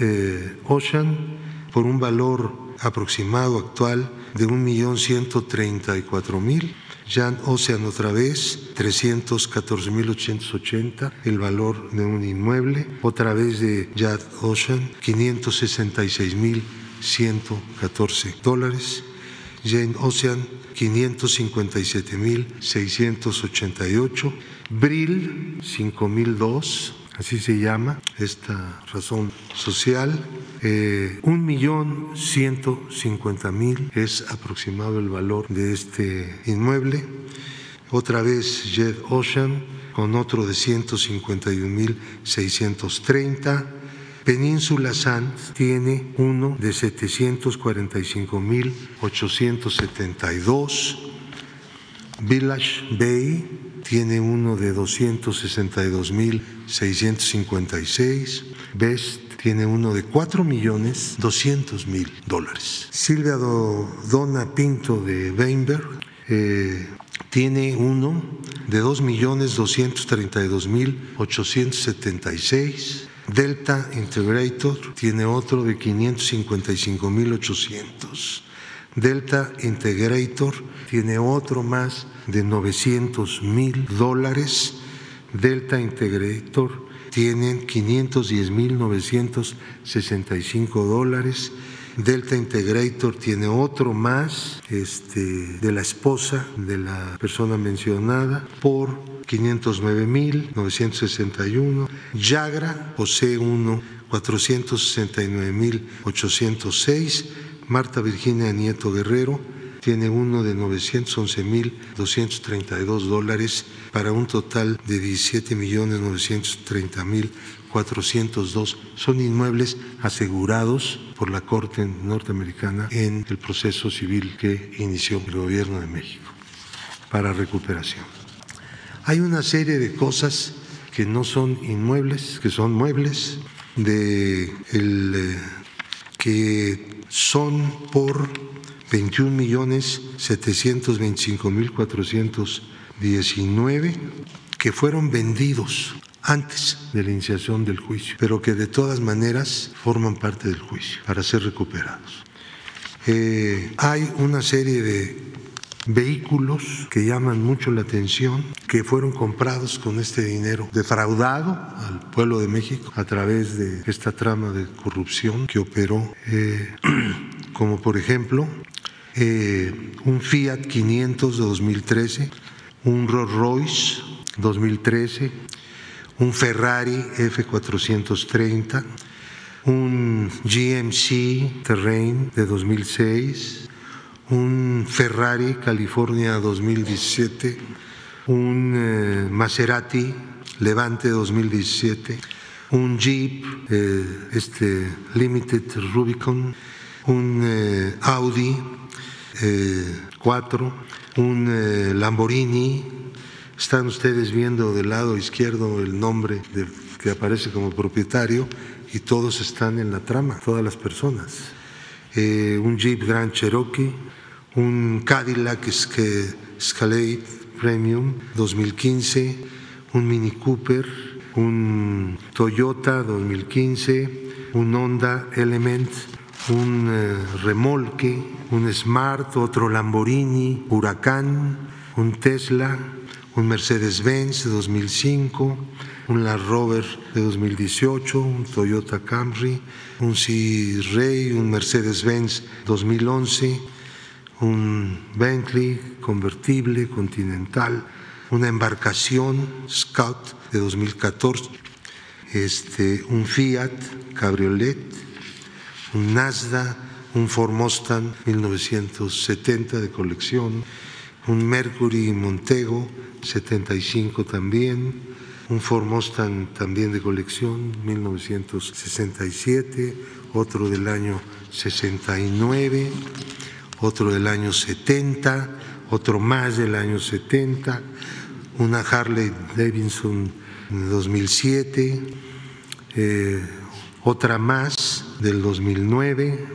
eh, Ocean por un valor aproximado actual de un millón ciento treinta y cuatro mil. Jan Ocean otra vez, 314.880, el valor de un inmueble. Otra vez de Jan Ocean, 566.114 dólares. Jane Ocean, 557.688. Brill, 5.002 así se llama esta razón social. Eh, un millón ciento cincuenta mil es aproximado el valor de este inmueble. Otra vez Jet Ocean con otro de 151 mil 630. Península Sand tiene uno de 745 mil 872. Village Bay tiene uno de 262.656, Best tiene uno de 4.200.000 dólares. Silvia Donna Pinto de Weinberg eh, tiene uno de 2.232.876. Delta Integrator tiene otro de 555.800. Delta Integrator tiene otro más de 900 mil dólares. Delta Integrator tiene 510 mil 965 dólares. Delta Integrator tiene otro más este, de la esposa de la persona mencionada por 509 mil 961. Yagra posee uno 469 mil 806 Marta Virginia Nieto Guerrero tiene uno de 911.232 dólares para un total de 17.930.402. Son inmuebles asegurados por la Corte norteamericana en el proceso civil que inició el Gobierno de México para recuperación. Hay una serie de cosas que no son inmuebles, que son muebles, de el, eh, que son por 21 millones 725 mil 419 que fueron vendidos antes de la iniciación del juicio, pero que de todas maneras forman parte del juicio para ser recuperados. Eh, hay una serie de vehículos que llaman mucho la atención, que fueron comprados con este dinero defraudado al pueblo de México a través de esta trama de corrupción que operó, eh, como por ejemplo eh, un Fiat 500 de 2013, un Rolls Royce 2013, un Ferrari F430, un GMC Terrain de 2006, un Ferrari California 2017, un eh, Maserati Levante 2017, un Jeep eh, este Limited Rubicon, un eh, Audi 4, un Lamborghini. Están ustedes viendo del lado izquierdo el nombre que aparece como propietario y todos están en la trama, todas las personas. un Jeep Grand Cherokee, un Cadillac Escalade Premium 2015, un Mini Cooper, un Toyota 2015, un Honda Element, un eh, remolque, un Smart, otro Lamborghini, Huracán, un Tesla, un Mercedes-Benz de 2005, un Land Rover de 2018, un Toyota Camry, un C-Ray, un Mercedes-Benz 2011, un Bentley convertible continental, una embarcación Scout de 2014, este, un Fiat Cabriolet, un Mazda, un Ford Mustang 1970 de colección, un Mercury Montego 75 también, un Ford Mustang también de colección 1967, otro del año 69 otro del año 70, otro más del año 70, una Harley Davidson de 2007, eh, otra más del 2009,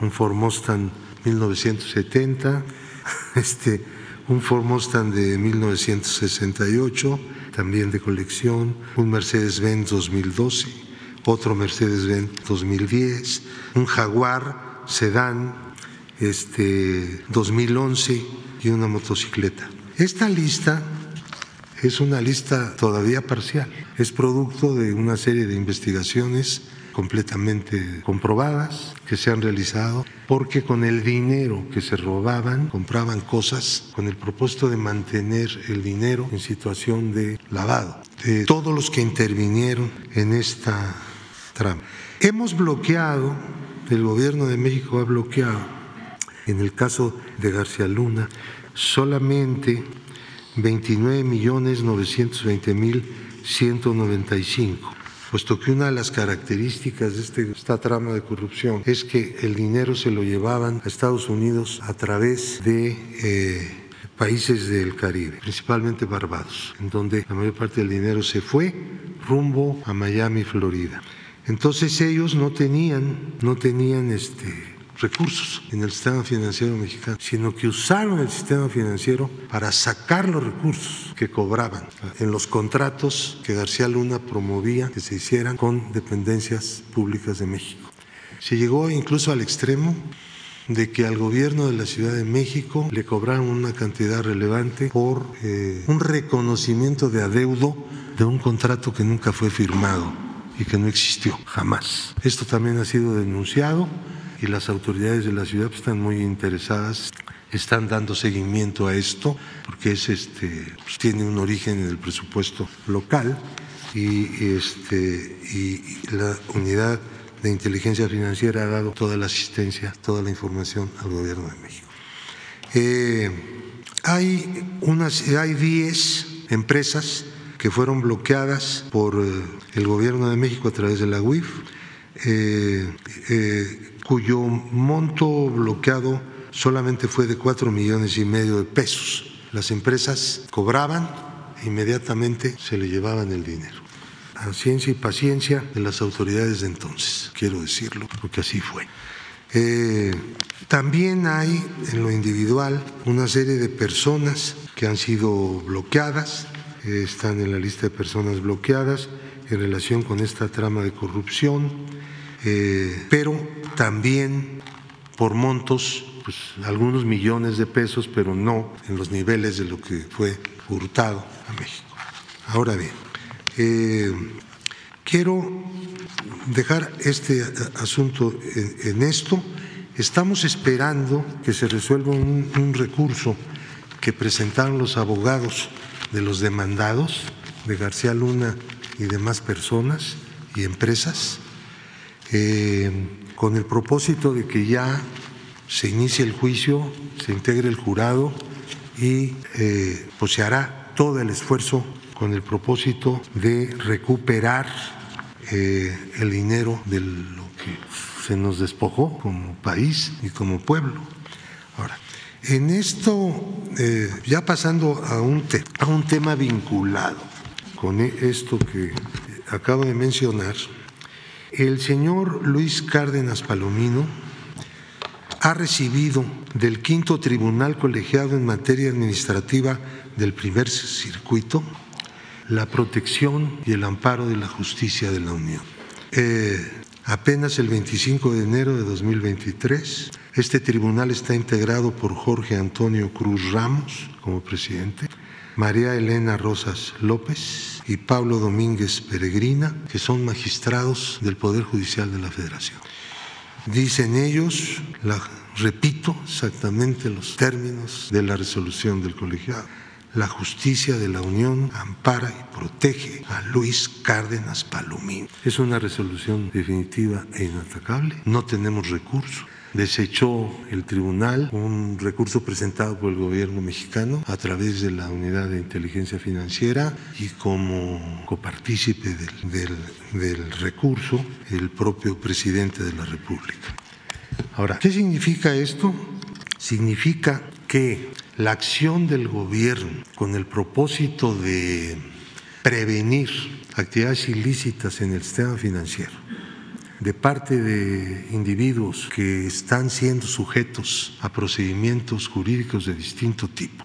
un Ford Mustang 1970, este, un Ford Mustang de 1968, también de colección, un Mercedes-Benz 2012, otro Mercedes-Benz 2010, un Jaguar sedán este, 2011 y una motocicleta. Esta lista es una lista todavía parcial, es producto de una serie de investigaciones completamente comprobadas que se han realizado, porque con el dinero que se robaban compraban cosas con el propósito de mantener el dinero en situación de lavado. De todos los que intervinieron en esta trama. Hemos bloqueado, el gobierno de México ha bloqueado, en el caso de García Luna, solamente 29 millones 920 mil 195 puesto que una de las características de este, esta trama de corrupción es que el dinero se lo llevaban a Estados Unidos a través de eh, países del Caribe, principalmente Barbados, en donde la mayor parte del dinero se fue rumbo a Miami, Florida. Entonces ellos no tenían, no tenían este, recursos en el sistema financiero mexicano, sino que usaron el sistema financiero para sacar los recursos que cobraban en los contratos que García Luna promovía que se hicieran con dependencias públicas de México. Se llegó incluso al extremo de que al gobierno de la Ciudad de México le cobraron una cantidad relevante por eh, un reconocimiento de adeudo de un contrato que nunca fue firmado y que no existió jamás. Esto también ha sido denunciado y las autoridades de la ciudad pues, están muy interesadas, están dando seguimiento a esto, porque es este, pues, tiene un origen en el presupuesto local y, este, y la unidad de inteligencia financiera ha dado toda la asistencia, toda la información al gobierno de México. Eh, hay, unas, hay 10 empresas que fueron bloqueadas por eh, el gobierno de México a través de la UIF. Eh, cuyo monto bloqueado solamente fue de cuatro millones y medio de pesos. Las empresas cobraban e inmediatamente se le llevaban el dinero. A ciencia y paciencia de las autoridades de entonces, quiero decirlo, porque así fue. Eh, también hay en lo individual una serie de personas que han sido bloqueadas, eh, están en la lista de personas bloqueadas en relación con esta trama de corrupción. Eh, pero también por montos, pues algunos millones de pesos, pero no en los niveles de lo que fue hurtado a México. Ahora bien, eh, quiero dejar este asunto en, esto. Estamos esperando que se resuelva un recurso que presentaron los abogados de los demandados, de García Luna y demás personas y empresas, eh, con el propósito de que ya se inicie el juicio, se integre el jurado y eh, pues se hará todo el esfuerzo con el propósito de recuperar eh, el dinero de lo que se nos despojó como país y como pueblo. Ahora, en esto, ya pasando a un, a un tema vinculado con esto que acabo de mencionar, el señor Luis Cárdenas Palomino ha recibido del quinto tribunal colegiado en materia administrativa del primer circuito la protección y el amparo de la justicia de la Unión. Eh, apenas el 25 de enero de 2023, este tribunal está integrado por Jorge Antonio Cruz Ramos como presidente, María Elena Rosas López y Pablo Domínguez Peregrina, que son magistrados del Poder Judicial de la Federación. Dicen ellos, la, repito exactamente los términos de la resolución del colegiado. La justicia de la Unión ampara y protege a Luis Cárdenas Palomín. Es una resolución definitiva e inatacable. No tenemos recursos desechó el tribunal un recurso presentado por el gobierno mexicano a través de la unidad de inteligencia financiera y como copartícipe del, recurso el propio presidente de la República. Ahora, ¿qué significa esto? Significa que la acción del gobierno con el propósito de prevenir actividades ilícitas en el sistema financiero de parte de individuos que están siendo sujetos a procedimientos jurídicos de distinto tipo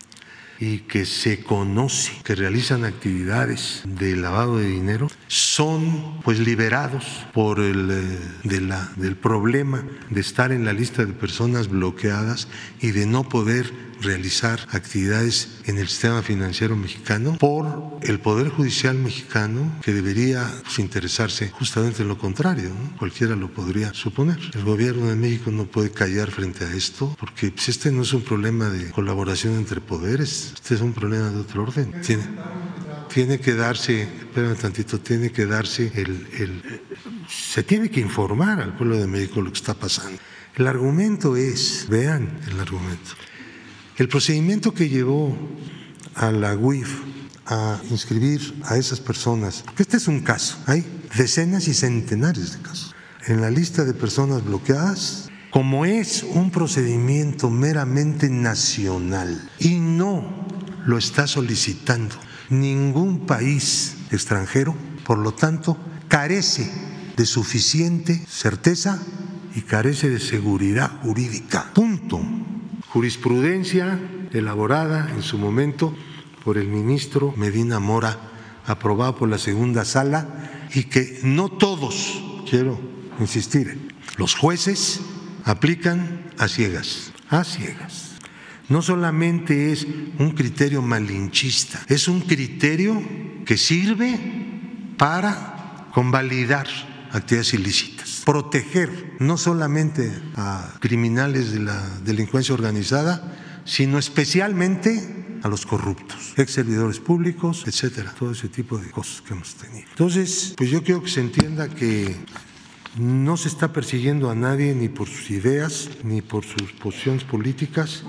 y que se conoce que realizan actividades de lavado de dinero son pues liberados por el eh, de la, del problema de estar en la lista de personas bloqueadas y de no poder realizar actividades en el sistema financiero mexicano por el Poder Judicial mexicano que debería pues, interesarse justamente en lo contrario. ¿no? Cualquiera lo podría suponer. El gobierno de México no puede callar frente a esto porque pues, este no es un problema de colaboración entre poderes, este es un problema de otro orden. Tiene, tiene que darse, espérame tantito, tiene que darse el, el, se tiene que informar al pueblo de México lo que está pasando. El argumento es, vean el argumento, el procedimiento que llevó a la UIF a inscribir a esas personas, porque este es un caso, hay decenas y centenares de casos, en la lista de personas bloqueadas, como es un procedimiento meramente nacional y no lo está solicitando ningún país extranjero, por lo tanto, carece de suficiente certeza y carece de seguridad jurídica. Punto jurisprudencia elaborada en su momento por el ministro Medina Mora, aprobado por la segunda sala, y que no todos, quiero insistir, los jueces aplican a ciegas, a ciegas. No solamente es un criterio malinchista, es un criterio que sirve para convalidar actividades ilícitas, proteger no solamente a criminales de la delincuencia organizada, sino especialmente a los corruptos, ex servidores públicos, etcétera, todo ese tipo de cosas que hemos tenido. Entonces, pues yo quiero que se entienda que no se está persiguiendo a nadie ni por sus ideas ni por sus posiciones políticas,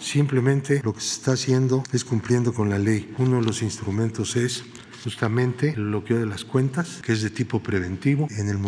simplemente lo que se está haciendo es cumpliendo con la ley. Uno de los instrumentos es justamente el bloqueo de las cuentas, que es de tipo preventivo. En el,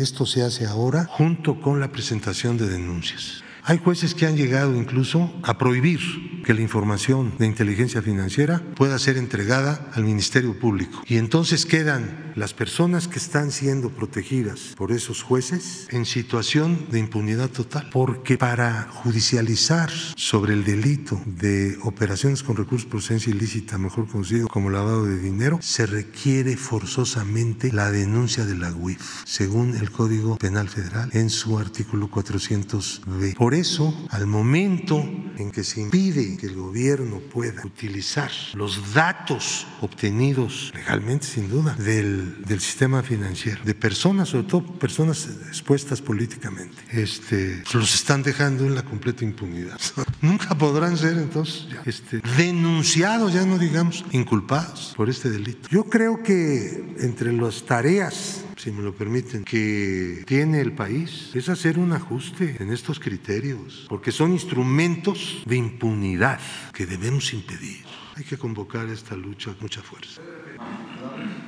esto se hace ahora junto con la presentación de denuncias. Hay jueces que han llegado incluso a prohibir que la información de inteligencia financiera pueda ser entregada al Ministerio Público. Y entonces quedan las personas que están siendo protegidas por esos jueces en situación de impunidad total. Porque para judicializar sobre el delito de operaciones con recursos de procedencia ilícita, mejor conocido como lavado de dinero, se requiere forzosamente la denuncia de la UIF, según el Código Penal Federal en su artículo 400b. Por eso, al momento en que se impide que el gobierno pueda utilizar los datos obtenidos legalmente, sin duda, del, del sistema financiero, de personas, sobre todo personas expuestas políticamente, este, los están dejando en la completa impunidad. Nunca podrán ser entonces este, denunciados, ya no digamos inculpados por este delito. Yo creo que entre las tareas si me lo permiten, que tiene el país es hacer un ajuste en estos criterios, porque son instrumentos de impunidad que debemos impedir. Hay que convocar esta lucha con mucha fuerza.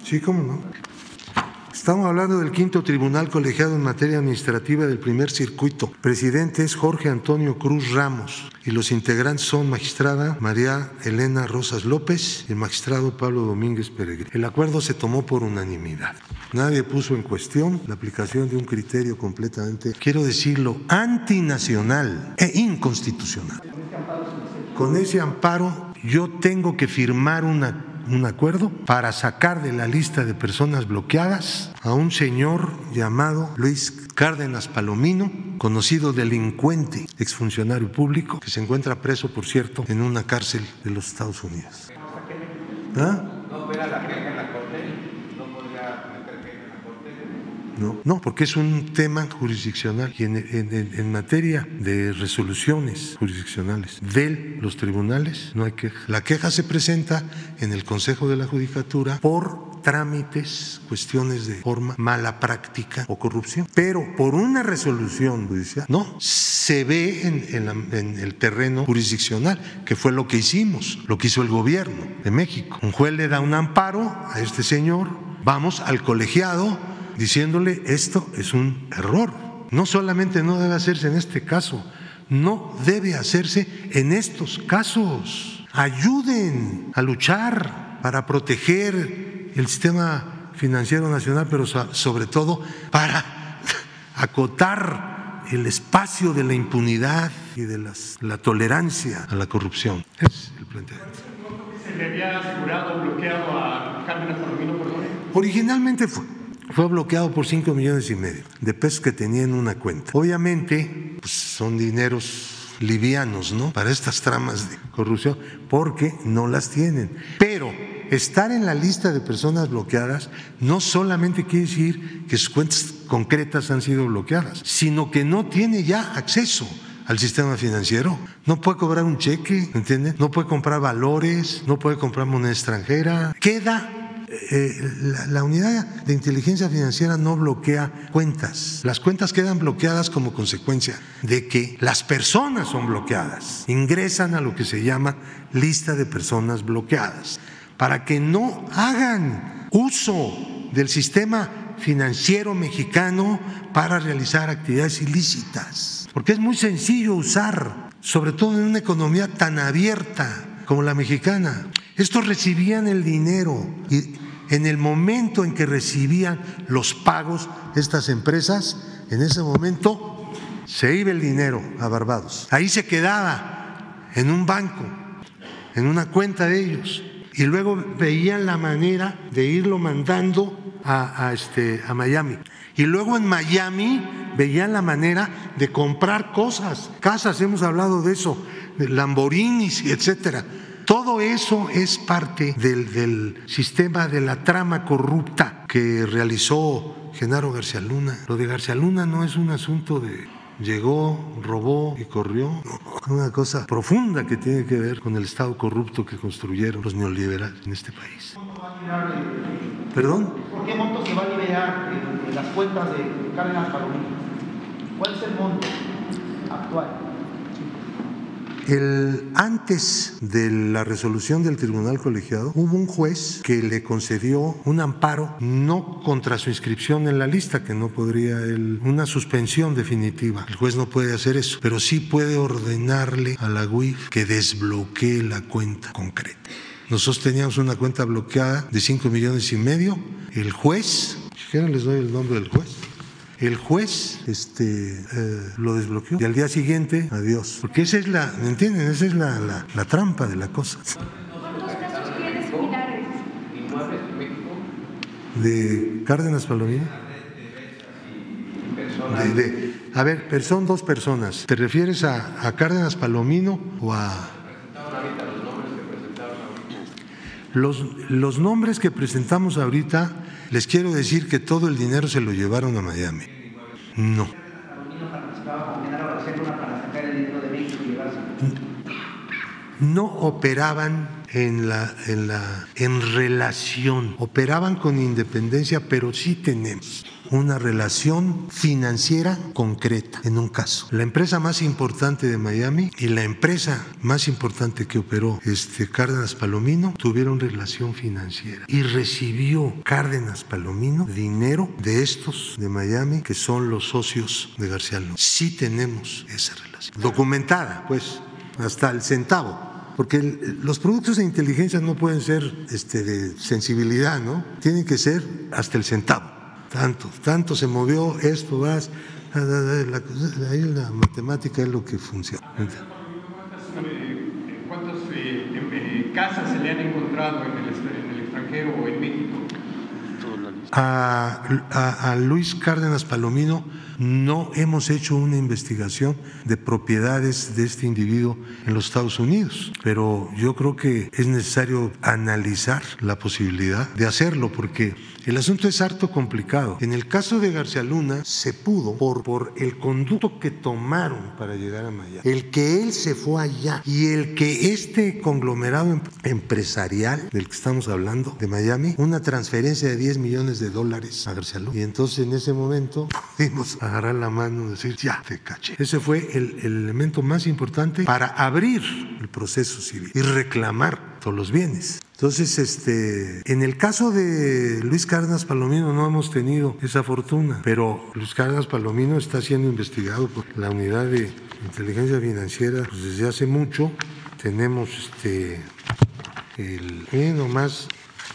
Sí, cómo no. Estamos hablando del quinto tribunal colegiado en materia administrativa del primer circuito. Presidente es Jorge Antonio Cruz Ramos y los integrantes son magistrada María Elena Rosas López y magistrado Pablo Domínguez Peregrino. El acuerdo se tomó por unanimidad. Nadie puso en cuestión la aplicación de un criterio completamente, quiero decirlo, antinacional e inconstitucional. Con ese amparo yo tengo que firmar una un acuerdo para sacar de la lista de personas bloqueadas a un señor llamado Luis Cárdenas Palomino, conocido delincuente, exfuncionario público, que se encuentra preso, por cierto, en una cárcel de los Estados Unidos. ¿Ah? No, no, porque es un tema jurisdiccional y en, materia de resoluciones jurisdiccionales de los tribunales no hay queja. La queja se presenta en el Consejo de la Judicatura por trámites, cuestiones de forma, mala práctica o corrupción, pero por una resolución judicial, no, se ve en el terreno jurisdiccional, que fue lo que hicimos, lo que hizo el gobierno de México. Un juez le da un amparo a este señor, vamos al colegiado diciéndole esto es un error. No solamente no debe hacerse en este caso, no debe hacerse en estos casos. Ayuden a luchar para proteger el sistema financiero nacional, pero sobre todo para acotar el espacio de la impunidad y de las- la tolerancia a la corrupción. Es el planteamiento. ¿Se le había asegurado bloqueado a dónde? Originalmente fue, fue bloqueado por 5 millones y medio de pesos que tenía en una cuenta. Obviamente, pues, son dineros livianos, ¿no? Para estas tramas de corrupción, porque no las tienen. Pero estar en la lista de personas bloqueadas no solamente quiere decir que sus cuentas concretas han sido bloqueadas, sino que no tiene ya acceso al sistema financiero. No puede cobrar un cheque, ¿entienden? No puede comprar valores, no puede comprar moneda extranjera. Queda eh, la, la unidad de inteligencia financiera no bloquea cuentas. Las cuentas quedan bloqueadas como consecuencia de que las personas son bloqueadas. Ingresan a lo que se llama lista de personas bloqueadas para que no hagan uso del sistema financiero mexicano para realizar actividades ilícitas. Porque es muy sencillo usar, sobre todo en una economía tan abierta como la mexicana. Estos recibían el dinero y en el momento en que recibían los pagos estas empresas, en ese momento se iba el dinero a Barbados. Ahí se quedaba en un banco, en una cuenta de ellos. Y luego veían la manera de irlo mandando a, este, a Miami. Y luego en Miami veían la manera de comprar cosas, casas, hemos hablado de eso, de Lamborghinis, etcétera. Todo eso es parte del, del sistema de la trama corrupta que realizó Genaro García Luna. Lo de García Luna no es un asunto de llegó, robó y corrió. No, una cosa profunda que tiene que ver con el Estado corrupto que construyeron los neoliberales en este país. ¿Perdón? ¿Por qué monto se va a liberar en, en las cuentas de Cárdenas Palomino? ¿Cuál es el monto actual? El, antes de la resolución del tribunal colegiado, hubo un juez que le concedió un amparo, no contra su inscripción en la lista, que no podría él, una suspensión definitiva. El juez no puede hacer eso, pero sí puede ordenarle a la UIF que desbloquee la cuenta concreta. Nosotros teníamos una cuenta bloqueada de 5 millones y medio. El juez, si quieren les doy el nombre del juez. El juez este, eh, lo desbloqueó y al día siguiente, adiós. Porque esa es la, ¿me entienden? Esa es la, la, trampa de la cosa. De Cárdenas Palomino. De, a ver, son dos personas. ¿Te refieres a, a Cárdenas Palomino o a.? Los, los nombres que presentamos ahorita, les quiero decir que todo el dinero se lo llevaron a Miami. No. No operaban en la, en la en relación, operaban con independencia, pero sí tenemos una relación financiera concreta en un caso. La empresa más importante de Miami y la empresa más importante que operó este Cárdenas Palomino tuvieron relación financiera y recibió Cárdenas Palomino dinero de estos de Miami que son los socios de García Luna. Sí tenemos esa relación documentada, pues hasta el centavo porque los productos de inteligencia no pueden ser este, de sensibilidad, ¿no? Tienen que ser hasta el centavo tanto, tanto se movió esto, vas, la, ahí la matemática es lo que funciona. ¿Cuántas eh, eh, casas se le han encontrado en el, en el extranjero o en México? A, a, a, Luis Cárdenas Palomino no hemos hecho una investigación de propiedades de este individuo en los Estados Unidos, pero yo creo que es necesario analizar la posibilidad de hacerlo porque el asunto es harto complicado. En el caso de García Luna se pudo por, por el conducto que tomaron para llegar a Miami, el que él se fue allá y el que este conglomerado empresarial del que estamos hablando de Miami, una transferencia de 10 millones de dólares a García Luna. Y entonces en ese momento pudimos agarrar la mano y decir, ya te caché. Ese fue el elemento más importante para abrir el proceso civil y reclamar todos los bienes. Entonces, este, en el caso de Luis Cárdenas Palomino no hemos tenido esa fortuna, pero Luis Cárdenas Palomino está siendo investigado por la unidad de inteligencia financiera pues, desde hace mucho. Tenemos este, el, eh, nomás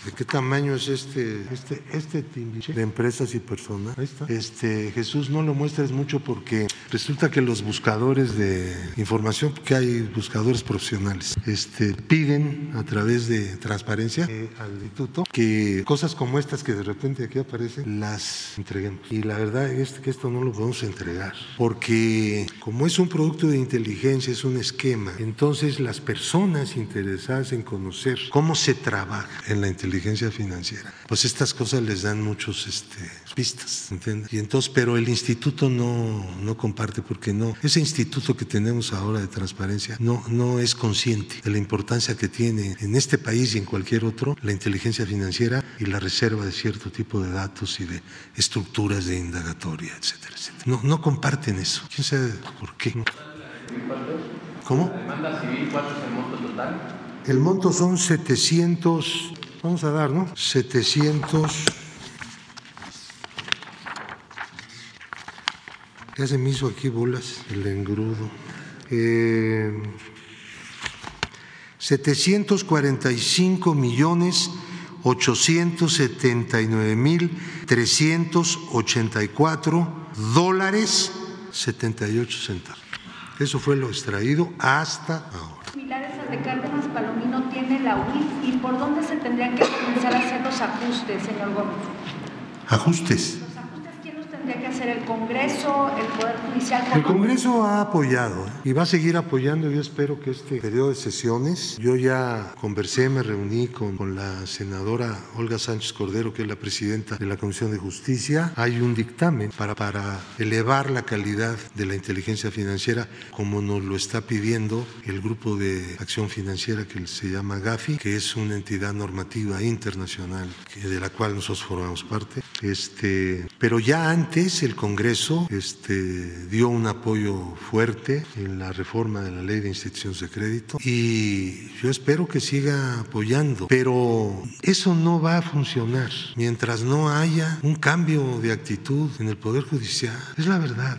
¿De qué tamaño es este, este, este de empresas y personas? Ahí está. Este, Jesús, no lo muestres mucho porque resulta que los buscadores de información, porque hay buscadores profesionales, este, piden a través de transparencia eh, al instituto que cosas como estas que de repente aquí aparecen las entreguemos. Y la verdad es que esto no lo podemos entregar porque como es un producto de inteligencia, es un esquema, entonces las personas interesadas en conocer cómo se trabaja en la inteligencia financiera, pues estas cosas les dan muchos este, pistas, ¿entiendes? Y entonces, pero el instituto no, no comparte porque no, ese instituto que tenemos ahora de transparencia no, no es consciente de la importancia que tiene en este país y en cualquier otro la inteligencia financiera y la reserva de cierto tipo de datos y de estructuras de indagatoria, etcétera, etcétera. No, no comparten eso. ¿Quién sabe por qué? ¿Cómo? demanda civil cuánto es el monto total? El monto son 700, vamos a dar, ¿no? 700. Ya se me hizo aquí bolas el engrudo. Eh, 745 millones 879 mil 384 dólares 78 centavos. Eso fue lo extraído hasta ahora. Similares al de Cárdenas Palomino tiene la UIF y por dónde se tendrían que comenzar a hacer los ajustes, señor Gómez. Ajustes. Los ajustes, ¿quién los tendría que hacer? ¿El Congreso, el Poder Judicial? El Congreso ha apoyado ¿eh? y va a seguir apoyando. Yo espero que este periodo de sesiones, yo ya conversé, me reuní con, con, la senadora Olga Sánchez Cordero, que es la presidenta de la Comisión de Justicia. Hay un dictamen para, para elevar la calidad de la inteligencia financiera, como nos lo está pidiendo el Grupo de Acción Financiera que se llama GAFI, que es una entidad normativa internacional de la cual nosotros formamos parte. Este, pero ya antes el Congreso este, dio un apoyo fuerte en la reforma de la ley de instituciones de crédito y yo espero que siga apoyando, pero eso no va a funcionar mientras no haya un cambio de actitud en el Poder Judicial. Es la verdad.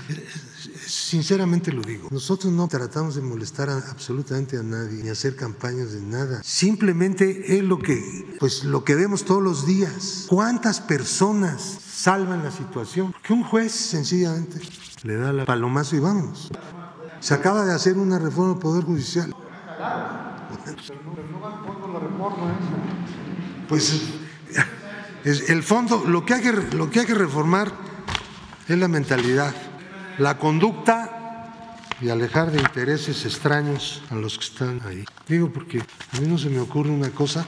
Sinceramente lo digo, nosotros no tratamos de molestar a absolutamente a nadie ni hacer campañas de nada. Simplemente es lo que, pues lo que vemos todos los días. ¿Cuántas personas salvan la situación? Porque un juez sencillamente le da la palomazo y vámonos. Se acaba de hacer una reforma del Poder Judicial. Pues es el fondo, lo que hay que, lo que, hay que reformar es la mentalidad la conducta y alejar de intereses extraños a los que están ahí. Digo porque a mí no se me ocurre una cosa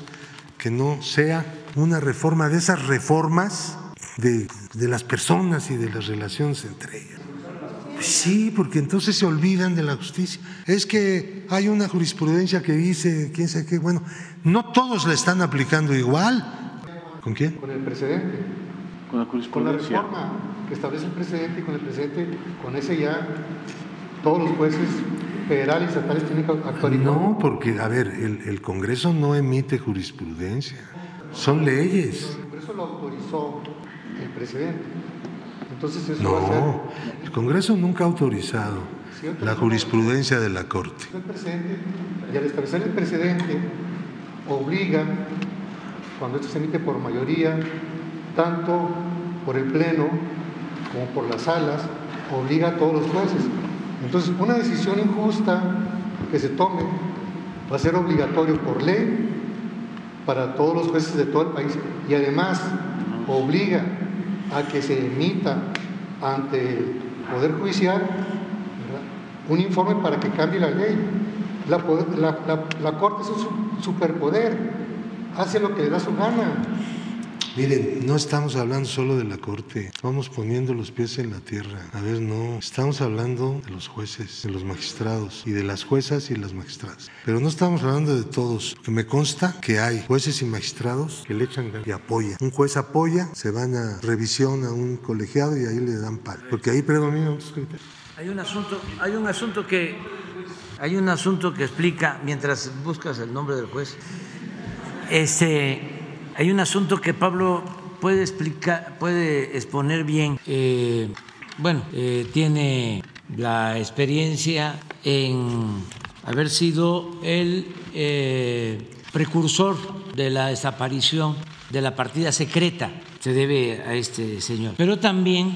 que no sea una reforma de esas reformas de, de las personas y de las relaciones entre ellas. Sí, porque entonces se olvidan de la justicia. Es que hay una jurisprudencia que dice, quién sabe qué, bueno, no todos la están aplicando igual. ¿Con quién? Con el precedente. Con la Con jurisprudencia. la reforma que establece el presidente y con el presidente, con ese ya todos los jueces federales y estatales tienen que actuar igual. No, porque, a ver, el, el, Congreso no emite jurisprudencia, son leyes. El Congreso lo autorizó presidente. Entonces eso no, va a ser... el Congreso nunca ha autorizado la jurisprudencia de la Corte. El presidente, y al establecer el precedente, obliga, cuando esto se emite por mayoría, tanto por el Pleno como por las salas, obliga a todos los jueces. Entonces, una decisión injusta que se tome va a ser obligatorio por ley para todos los jueces de todo el país y además obliga a que se emita ante el Poder Judicial un informe para que cambie la ley. La, la, la, la Corte es un superpoder, hace lo que le da su gana. Miren, no estamos hablando solo de la Corte, vamos poniendo los pies en la tierra. A ver, no, estamos hablando de los jueces, de los magistrados y de las juezas y las magistradas. Pero no estamos hablando de todos, que me consta que hay jueces y magistrados que le echan y apoyan. Un juez apoya, se van a revisión a un colegiado y ahí le dan palo, porque ahí predominan otros criterios. Hay un asunto, hay un asunto que hay un asunto que explica mientras buscas el nombre del juez. Este hay un asunto que Pablo puede explicar, puede exponer bien. Eh, bueno, eh, tiene la experiencia en haber sido el eh, precursor de la desaparición de la partida secreta se debe a este señor. Pero también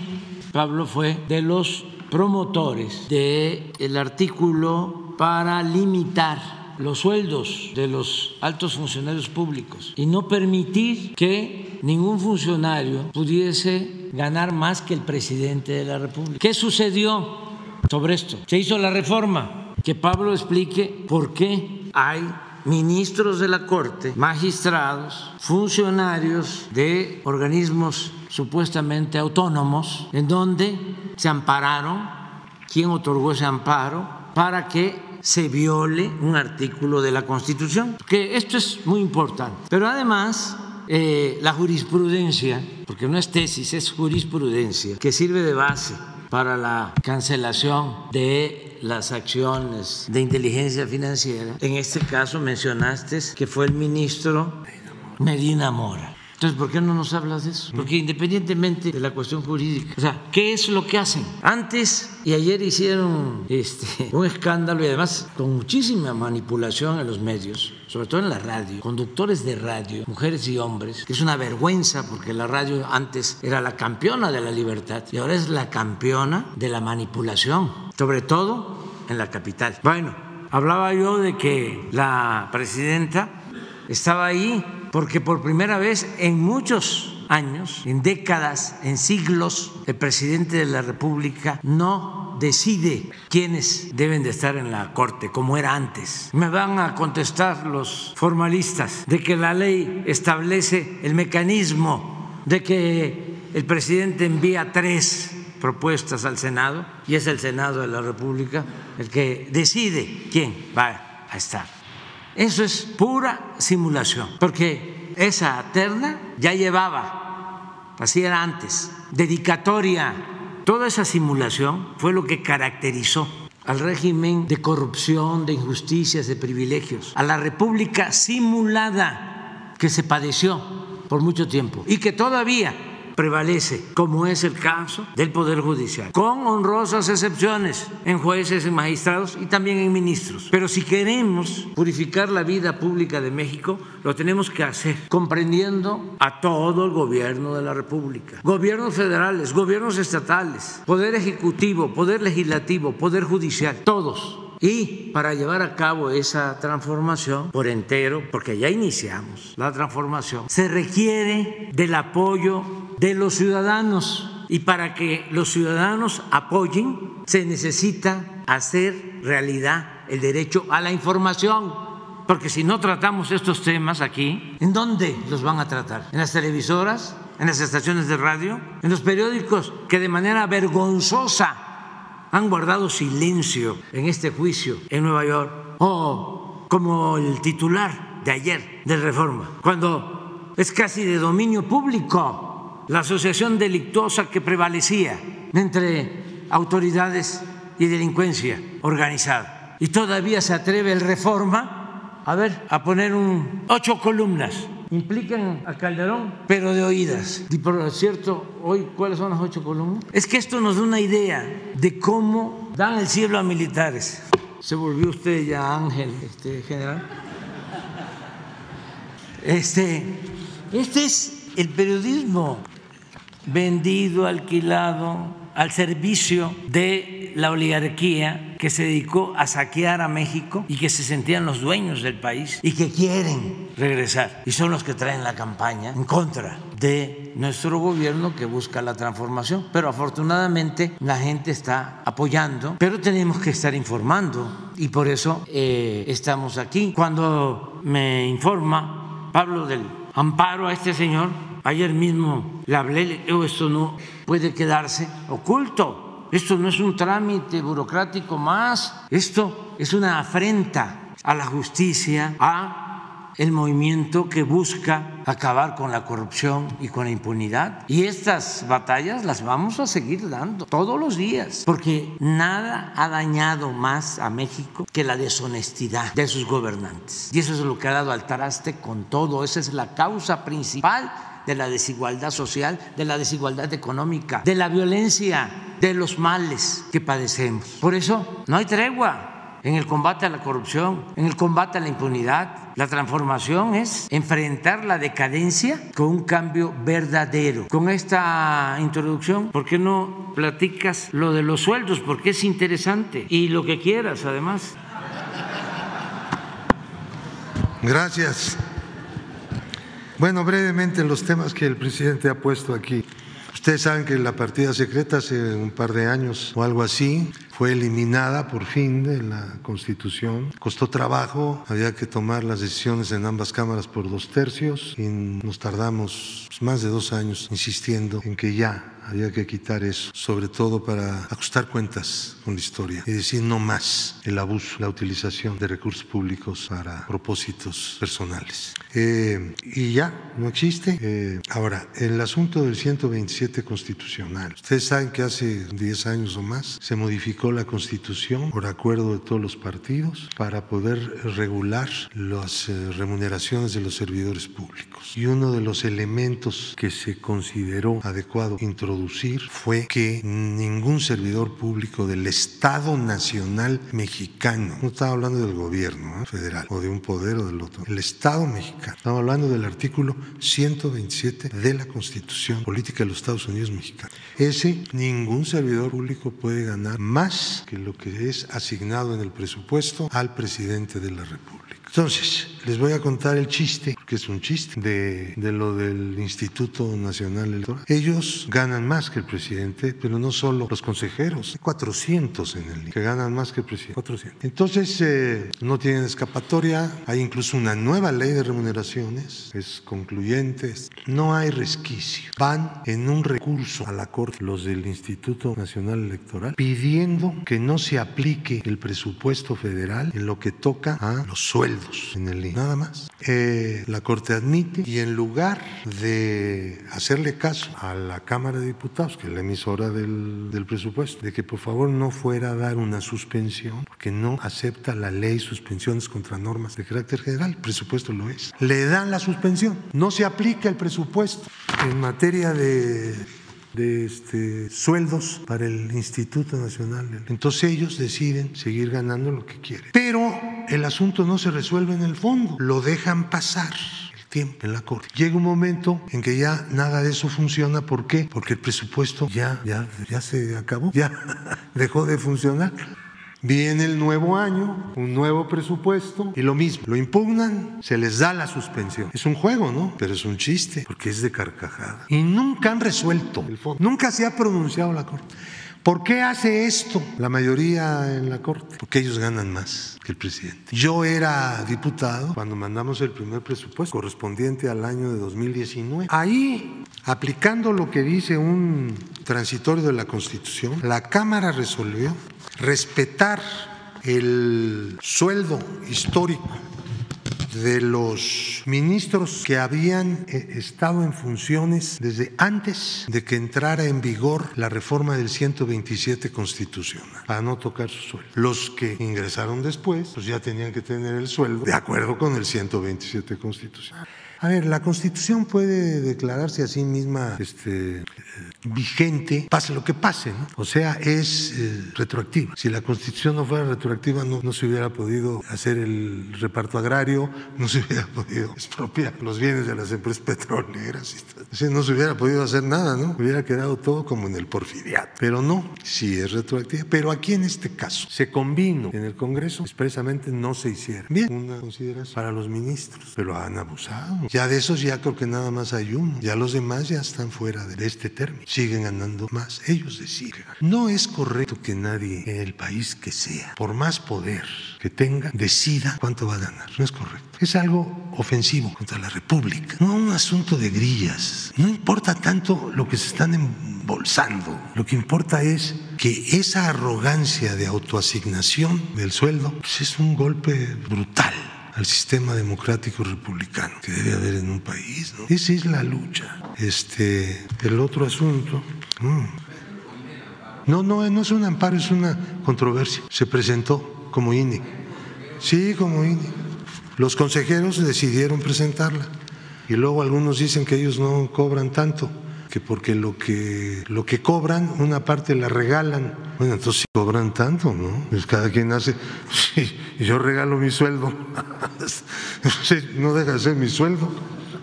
Pablo fue de los promotores del artículo para limitar los sueldos de los altos funcionarios públicos y no permitir que ningún funcionario pudiese ganar más que el presidente de la República. ¿Qué sucedió sobre esto? Se hizo la reforma. Que Pablo explique por qué hay ministros de la Corte, magistrados, funcionarios de organismos supuestamente autónomos, en donde se ampararon, quién otorgó ese amparo, para que se viole un artículo de la Constitución, que esto es muy importante. Pero además, eh, la jurisprudencia, porque no es tesis, es jurisprudencia, que sirve de base para la cancelación de las acciones de inteligencia financiera. En este caso mencionaste que fue el ministro Medina Mora. Entonces, ¿por qué no nos hablas de eso? Porque independientemente de la cuestión jurídica, o sea, ¿qué es lo que hacen? Antes y ayer hicieron este, un escándalo y además con muchísima manipulación en los medios, sobre todo en la radio, conductores de radio, mujeres y hombres, que es una vergüenza porque la radio antes era la campeona de la libertad y ahora es la campeona de la manipulación, sobre todo en la capital. Bueno, hablaba yo de que la presidenta estaba ahí porque por primera vez en muchos años, en décadas, en siglos, el presidente de la República no decide quiénes deben de estar en la Corte, como era antes. Me van a contestar los formalistas de que la ley establece el mecanismo de que el presidente envía tres propuestas al Senado y es el Senado de la República el que decide quién va a estar. Eso es pura simulación, porque esa terna ya llevaba, así era antes, dedicatoria. Toda esa simulación fue lo que caracterizó al régimen de corrupción, de injusticias, de privilegios, a la república simulada que se padeció por mucho tiempo y que todavía prevalece, como es el caso del Poder Judicial, con honrosas excepciones en jueces, en magistrados y también en ministros. Pero si queremos purificar la vida pública de México, lo tenemos que hacer comprendiendo a todo el gobierno de la República, gobiernos federales, gobiernos estatales, poder ejecutivo, poder legislativo, poder judicial, todos y para llevar a cabo esa transformación por entero, porque ya iniciamos la transformación, se requiere del apoyo de los ciudadanos. Y para que los ciudadanos apoyen, se necesita hacer realidad el derecho a la información. Porque si no tratamos estos temas aquí, ¿en dónde los van a tratar? ¿En las televisoras? ¿En las estaciones de radio? ¿En los periódicos que de manera vergonzosa han guardado silencio en este juicio en Nueva York, o como el titular de ayer de Reforma, cuando es casi de dominio público la asociación delictuosa que prevalecía entre autoridades y delincuencia organizada. Y todavía se atreve el Reforma, a ver, a poner un, ocho columnas implican a Calderón, pero de oídas. Y por cierto, hoy, ¿cuáles son las ocho columnas? Es que esto nos da una idea de cómo dan el cielo a militares. Se volvió usted ya ángel, este general. Este, este es el periodismo vendido, alquilado, al servicio de la oligarquía que se dedicó a saquear a México y que se sentían los dueños del país y que quieren regresar. Y son los que traen la campaña en contra de nuestro gobierno que busca la transformación. Pero afortunadamente la gente está apoyando, pero tenemos que estar informando y por eso eh, estamos aquí. Cuando me informa Pablo del amparo a este señor, Ayer mismo le hablé, esto no puede quedarse oculto. Esto no es un trámite burocrático más. Esto es una afrenta a la justicia, a el movimiento que busca acabar con la corrupción y con la impunidad. Y estas batallas las vamos a seguir dando todos los días, porque nada ha dañado más a México que la deshonestidad de sus gobernantes. Y eso es lo que ha dado al traste con todo. Esa es la causa principal de la desigualdad social, de la desigualdad económica, de la violencia, de los males que padecemos. Por eso no hay tregua. en el combate a la corrupción, en el combate a la impunidad. La transformación es enfrentar la decadencia con un cambio verdadero. Con esta introducción, ¿por qué no platicas lo de los sueldos? Porque es interesante y lo que quieras además. Gracias. Bueno, brevemente los temas que el presidente ha puesto aquí. Ustedes saben que la partida secreta hace un par de años o algo así fue eliminada por fin de la Constitución. Costó trabajo, había que tomar las decisiones en ambas cámaras por dos tercios y nos tardamos más de dos años insistiendo en que ya había que quitar eso, sobre todo para ajustar cuentas con la historia y decir no más el abuso, la utilización de recursos públicos para propósitos personales. Eh, y ya, no existe. Eh, ahora, el asunto del 127 constitucional. Ustedes saben que hace 10 años o más se modificó la constitución por acuerdo de todos los partidos para poder regular las eh, remuneraciones de los servidores públicos. Y uno de los elementos que se consideró adecuado introducir fue que ningún servidor público del Estado Nacional Mexicano, no estaba hablando del gobierno ¿eh? federal o de un poder o del otro, el Estado mexicano, estamos hablando del artículo 127 de la Constitución Política de los Estados Unidos Mexicanos. Ese, ningún servidor público puede ganar más que lo que es asignado en el presupuesto al presidente de la República. Entonces, les voy a contar el chiste, que es un chiste, de, de, lo del Instituto Nacional Electoral. Ellos ganan más que el presidente, pero no solo los consejeros, 400 en el que ganan más que el presidente. 400. Entonces, eh, no tienen escapatoria, hay incluso una nueva ley de remuneraciones, es concluyente, no hay resquicio. Van en un recurso a la Corte los del Instituto Nacional Electoral pidiendo que no se aplique el presupuesto federal en lo que toca a los sueldos en el Nada más. Eh, la Corte admite y en lugar de hacerle caso a la Cámara de Diputados, que es la emisora del, del presupuesto, de que por favor no fuera a dar una suspensión, porque no acepta la ley suspensiones contra normas de carácter general, el presupuesto lo es. Le dan la suspensión, no se aplica el presupuesto en materia de de este, sueldos para el Instituto Nacional. Entonces ellos deciden seguir ganando lo que quieren. Pero el asunto no se resuelve en el fondo, lo dejan pasar tiempo en la Corte. Llega un momento en que ya nada de eso funciona. ¿Por qué? Porque el presupuesto ya, ya, ya se acabó, ya dejó de funcionar. Viene el nuevo año, un nuevo presupuesto y lo mismo. Lo impugnan, se les da la suspensión. Es un juego, ¿no? Pero es un chiste porque es de carcajada. Y nunca han resuelto el fondo. Nunca se ha pronunciado la Corte. ¿Por qué hace esto la mayoría en la Corte? Porque ellos ganan más que el presidente. Yo era diputado cuando mandamos el primer presupuesto correspondiente al año de 2019. Ahí, aplicando lo que dice un transitorio de la Constitución, la Cámara resolvió respetar el sueldo histórico de los ministros que habían eh, estado en funciones desde antes de que entrara en vigor la reforma del 127 constitucional, para no tocar su sueldo. Los que ingresaron después, pues ya tenían que tener el sueldo de acuerdo con el 127 constitucional. A ver, la Constitución puede declararse a sí misma este, vigente, pase lo que pase, ¿no? O sea, es eh, retroactiva. Si la Constitución no fuera retroactiva, no, se hubiera podido hacer el reparto agrario, no se hubiera podido expropiar los bienes de las empresas petroleras, y no se hubiera podido hacer nada, ¿no? Hubiera quedado todo como en el porfiriato. Pero no, sí es retroactiva. Pero aquí en este caso se convino en el Congreso, expresamente no se hiciera. Bien, una consideración para los ministros, pero han abusado. Ya de esos ya creo que nada más hay uno, ya los demás ya están fuera de este término siguen ganando más. Ellos deciden. No es correcto que nadie en el país que sea, por más poder que tenga, decida cuánto va a ganar. No es correcto. Es algo ofensivo contra la República. No un asunto de grillas. No importa tanto lo que se están embolsando. Lo que importa es que esa arrogancia de autoasignación del sueldo pues es un golpe brutal al sistema democrático republicano que debe haber en un país. ¿no? Esa es la lucha. Este, el otro asunto. Mm. No, no, no es un amparo, es una controversia. Se presentó como INE. Sí, como INE. Los consejeros decidieron presentarla. Y luego algunos dicen que ellos no cobran tanto. Que porque lo que, lo que cobran, una parte la regalan. Bueno, entonces cobran tanto, ¿no? Pues cada quien hace, sí, yo regalo mi sueldo, no deja de ser mi sueldo,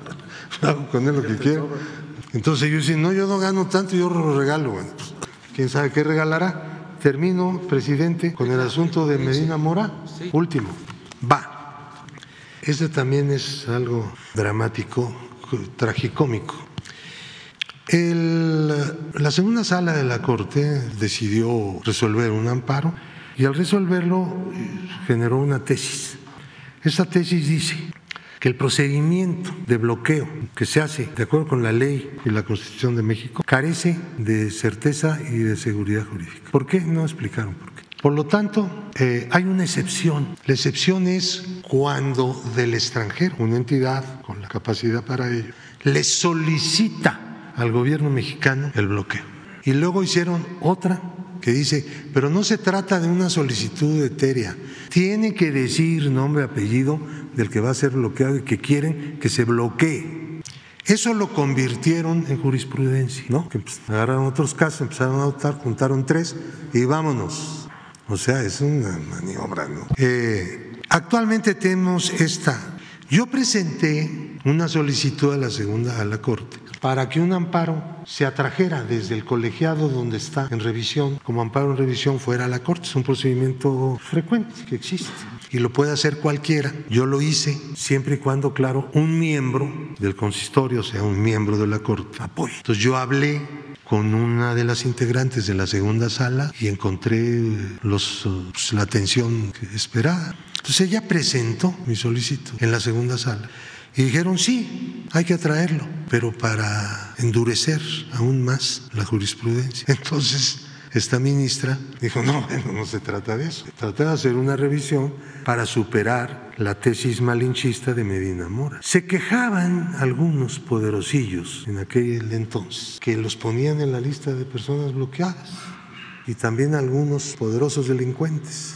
hago con él lo que quiero. Entonces yo decía, no, yo no gano tanto, yo lo regalo. Bueno, pues, ¿quién sabe qué regalará? Termino, presidente, con el asunto de Medina Mora. Último. Va. Este también es algo dramático, tragicómico. El, la segunda sala de la Corte decidió resolver un amparo y al resolverlo generó una tesis. Esa tesis dice que el procedimiento de bloqueo que se hace de acuerdo con la ley y la Constitución de México carece de certeza y de seguridad jurídica. ¿Por qué? No explicaron por qué. Por lo tanto, eh, hay una excepción. La excepción es cuando del extranjero, una entidad con la capacidad para ello, le solicita al gobierno mexicano el bloqueo. Y luego hicieron otra que dice, pero no se trata de una solicitud etérea, tiene que decir nombre, apellido del que va a ser bloqueado y que quieren que se bloquee. Eso lo convirtieron en jurisprudencia, ¿no? Que agarraron otros casos, empezaron a adoptar, juntaron tres y vámonos. O sea, es una maniobra, ¿no? Eh, actualmente tenemos esta. Yo presenté una solicitud a la segunda, a la Corte, para que un amparo se atrajera desde el colegiado donde está en revisión, como amparo en revisión fuera a la Corte. Es un procedimiento frecuente que existe y lo puede hacer cualquiera. Yo lo hice siempre y cuando, claro, un miembro del consistorio, o sea, un miembro de la Corte, apoye. Entonces yo hablé con una de las integrantes de la segunda sala y encontré los, pues, la atención que esperaba. Entonces ella presentó mi solicitud en la segunda sala. Y dijeron, sí, hay que atraerlo, pero para endurecer aún más la jurisprudencia. Entonces, esta ministra dijo, no, bueno, no se trata de eso. Se trata de hacer una revisión para superar la tesis malinchista de Medina Mora. Se quejaban algunos poderosillos en aquel entonces, que los ponían en la lista de personas bloqueadas, y también algunos poderosos delincuentes.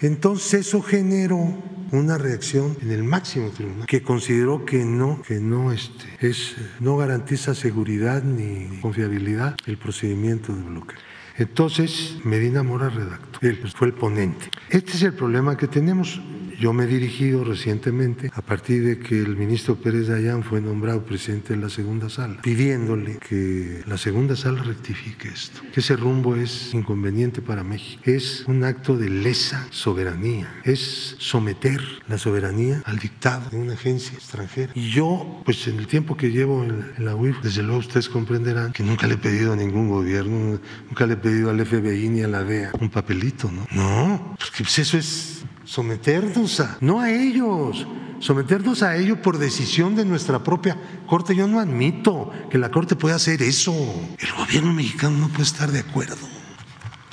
Entonces eso generó una reacción en el máximo tribunal que consideró que no, que no, este, es, no garantiza seguridad ni confiabilidad el procedimiento de bloqueo. Entonces, Medina Mora redactó, él fue el ponente. Este es el problema que tenemos. Yo me he dirigido recientemente, a partir de que el ministro Pérez Dayán fue nombrado presidente de la segunda sala, pidiéndole que la segunda sala rectifique esto, que ese rumbo es inconveniente para México. Es un acto de lesa soberanía, es someter la soberanía al dictado de una agencia extranjera. Y yo, pues en el tiempo que llevo en, la UIF, desde luego ustedes comprenderán que nunca le he pedido a ningún gobierno, nunca le he pedido al FBI ni a la DEA un papelito, ¿no? No, porque pues eso es someternos a, no a ellos, someternos a ellos por decisión de nuestra propia Corte. Yo no admito que la Corte pueda hacer eso. El gobierno mexicano no puede estar de acuerdo.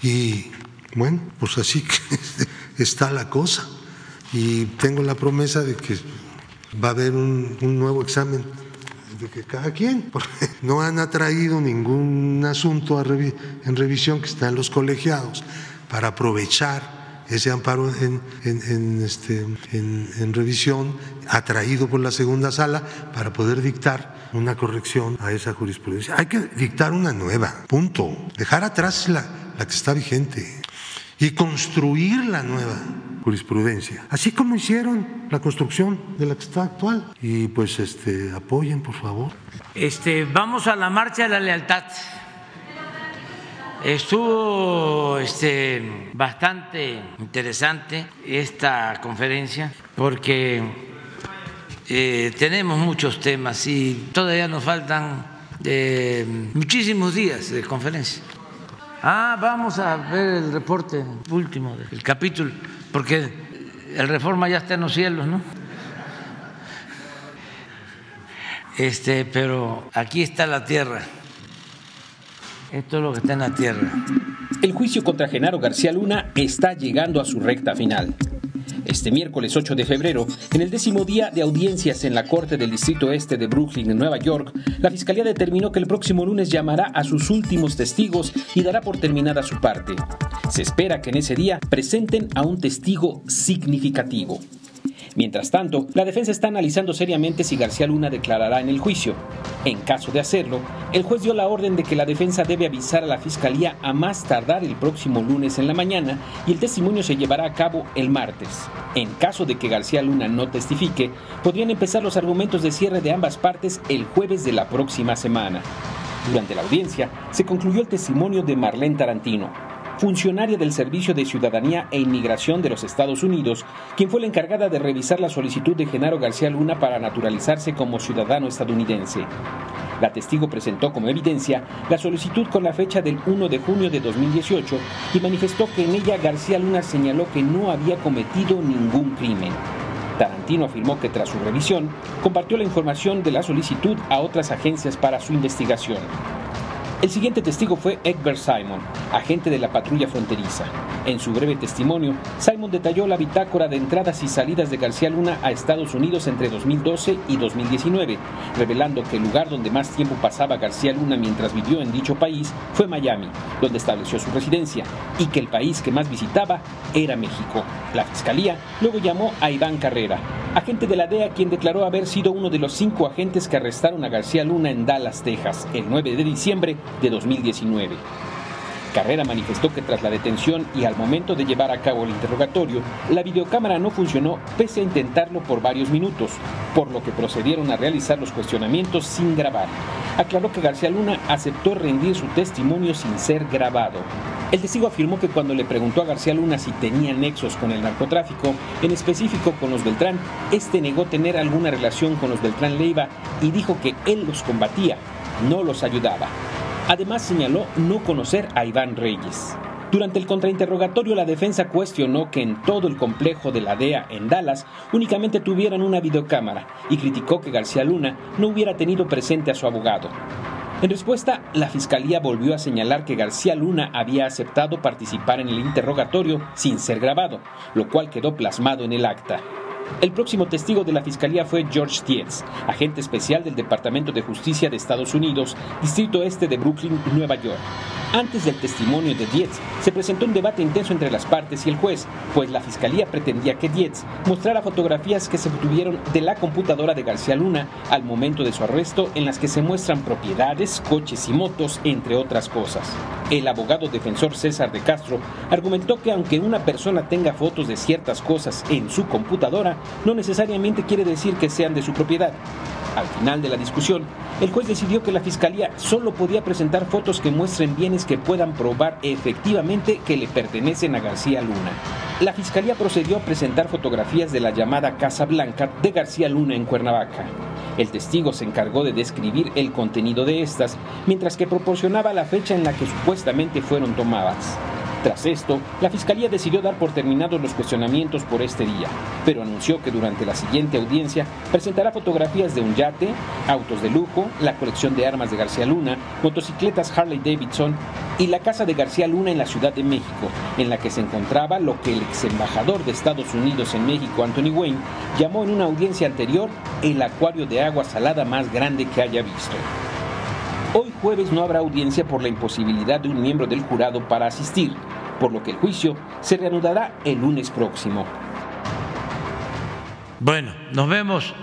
Y bueno, pues así que está la cosa. Y tengo la promesa de que va a haber un, nuevo examen de que cada quien, porque no han atraído ningún asunto en revisión que está en los colegiados para aprovechar ese amparo en, este, en, revisión, atraído por la segunda sala, para poder dictar una corrección a esa jurisprudencia. Hay que dictar una nueva, punto. Dejar atrás la, la que está vigente y construir la nueva jurisprudencia, así como hicieron la construcción de la que está actual. Y pues este apoyen, por favor. Este, vamos a la marcha de la lealtad. Estuvo este, bastante interesante esta conferencia porque eh, tenemos muchos temas y todavía nos faltan eh, muchísimos días de conferencia. Ah, vamos a ver el reporte último del capítulo, porque el reforma ya está en los cielos, ¿no? Este, pero aquí está la tierra. Esto es lo que está en la tierra. El juicio contra Genaro García Luna está llegando a su recta final. Este miércoles 8 de febrero, en el décimo día de audiencias en la Corte del Distrito Este de Brooklyn, Nueva York, la Fiscalía determinó que el próximo lunes llamará a sus últimos testigos y dará por terminada su parte. Se espera que en ese día presenten a un testigo significativo. Mientras tanto, la defensa está analizando seriamente si García Luna declarará en el juicio. En caso de hacerlo, el juez dio la orden de que la defensa debe avisar a la fiscalía a más tardar el próximo lunes en la mañana y el testimonio se llevará a cabo el martes. En caso de que García Luna no testifique, podrían empezar los argumentos de cierre de ambas partes el jueves de la próxima semana. Durante la audiencia se concluyó el testimonio de Marlene Tarantino, funcionaria del Servicio de Ciudadanía e Inmigración de los Estados Unidos, quien fue la encargada de revisar la solicitud de Genaro García Luna para naturalizarse como ciudadano estadounidense. La testigo presentó como evidencia la solicitud con la fecha del 1 de junio de 2018 y manifestó que en ella García Luna señaló que no había cometido ningún crimen. Tarantino afirmó que tras su revisión compartió la información de la solicitud a otras agencias para su investigación. El siguiente testigo fue Egbert Simon, agente de la patrulla fronteriza. En su breve testimonio, Simon detalló la bitácora de entradas y salidas de García Luna a Estados Unidos entre 2012 y 2019, revelando que el lugar donde más tiempo pasaba García Luna mientras vivió en dicho país fue Miami, donde estableció su residencia, y que el país que más visitaba era México. La fiscalía luego llamó a Iván Carrera, agente de la DEA quien declaró haber sido uno de los cinco agentes que arrestaron a García Luna en Dallas, Texas, el 9 de diciembre de 2019. Carrera manifestó que tras la detención y al momento de llevar a cabo el interrogatorio, la videocámara no funcionó pese a intentarlo por varios minutos, por lo que procedieron a realizar los cuestionamientos sin grabar. Aclaró que García Luna aceptó rendir su testimonio sin ser grabado. El testigo afirmó que cuando le preguntó a García Luna si tenía nexos con el narcotráfico, en específico con los Beltrán, este negó tener alguna relación con los Beltrán Leiva y dijo que él los combatía, no los ayudaba. Además señaló no conocer a Iván Reyes. Durante el contrainterrogatorio, la defensa cuestionó que en todo el complejo de la DEA en Dallas únicamente tuvieran una videocámara y criticó que García Luna no hubiera tenido presente a su abogado. En respuesta, la fiscalía volvió a señalar que García Luna había aceptado participar en el interrogatorio sin ser grabado, lo cual quedó plasmado en el acta. El próximo testigo de la fiscalía fue George Dietz, agente especial del Departamento de Justicia de Estados Unidos, Distrito Este de Brooklyn, Nueva York. Antes del testimonio de Dietz, se presentó un debate intenso entre las partes y el juez, pues la fiscalía pretendía que Dietz mostrara fotografías que se obtuvieron de la computadora de García Luna al momento de su arresto, en las que se muestran propiedades, coches y motos, entre otras cosas. El abogado defensor César de Castro argumentó que aunque una persona tenga fotos de ciertas cosas en su computadora, no necesariamente quiere decir que sean de su propiedad. Al final de la discusión, el juez decidió que la fiscalía solo podía presentar fotos que muestren bienes que puedan probar efectivamente que le pertenecen a García Luna. La fiscalía procedió a presentar fotografías de la llamada Casa Blanca de García Luna en Cuernavaca. El testigo se encargó de describir el contenido de estas, mientras que proporcionaba la fecha en la que supuestamente fueron tomadas. Tras esto, la Fiscalía decidió dar por terminados los cuestionamientos por este día, pero que durante la siguiente audiencia presentará fotografías de un yate, autos de lujo, la colección de armas de García Luna, motocicletas Harley Davidson y la casa de García Luna en la Ciudad de México, en la que se encontraba lo que el ex embajador de Estados Unidos en México, Anthony Wayne, llamó en una audiencia anterior el acuario de agua salada más grande que haya visto. Hoy jueves no habrá audiencia por la imposibilidad de un miembro del jurado para asistir, por lo que el juicio se reanudará el lunes próximo. Bueno, nos vemos.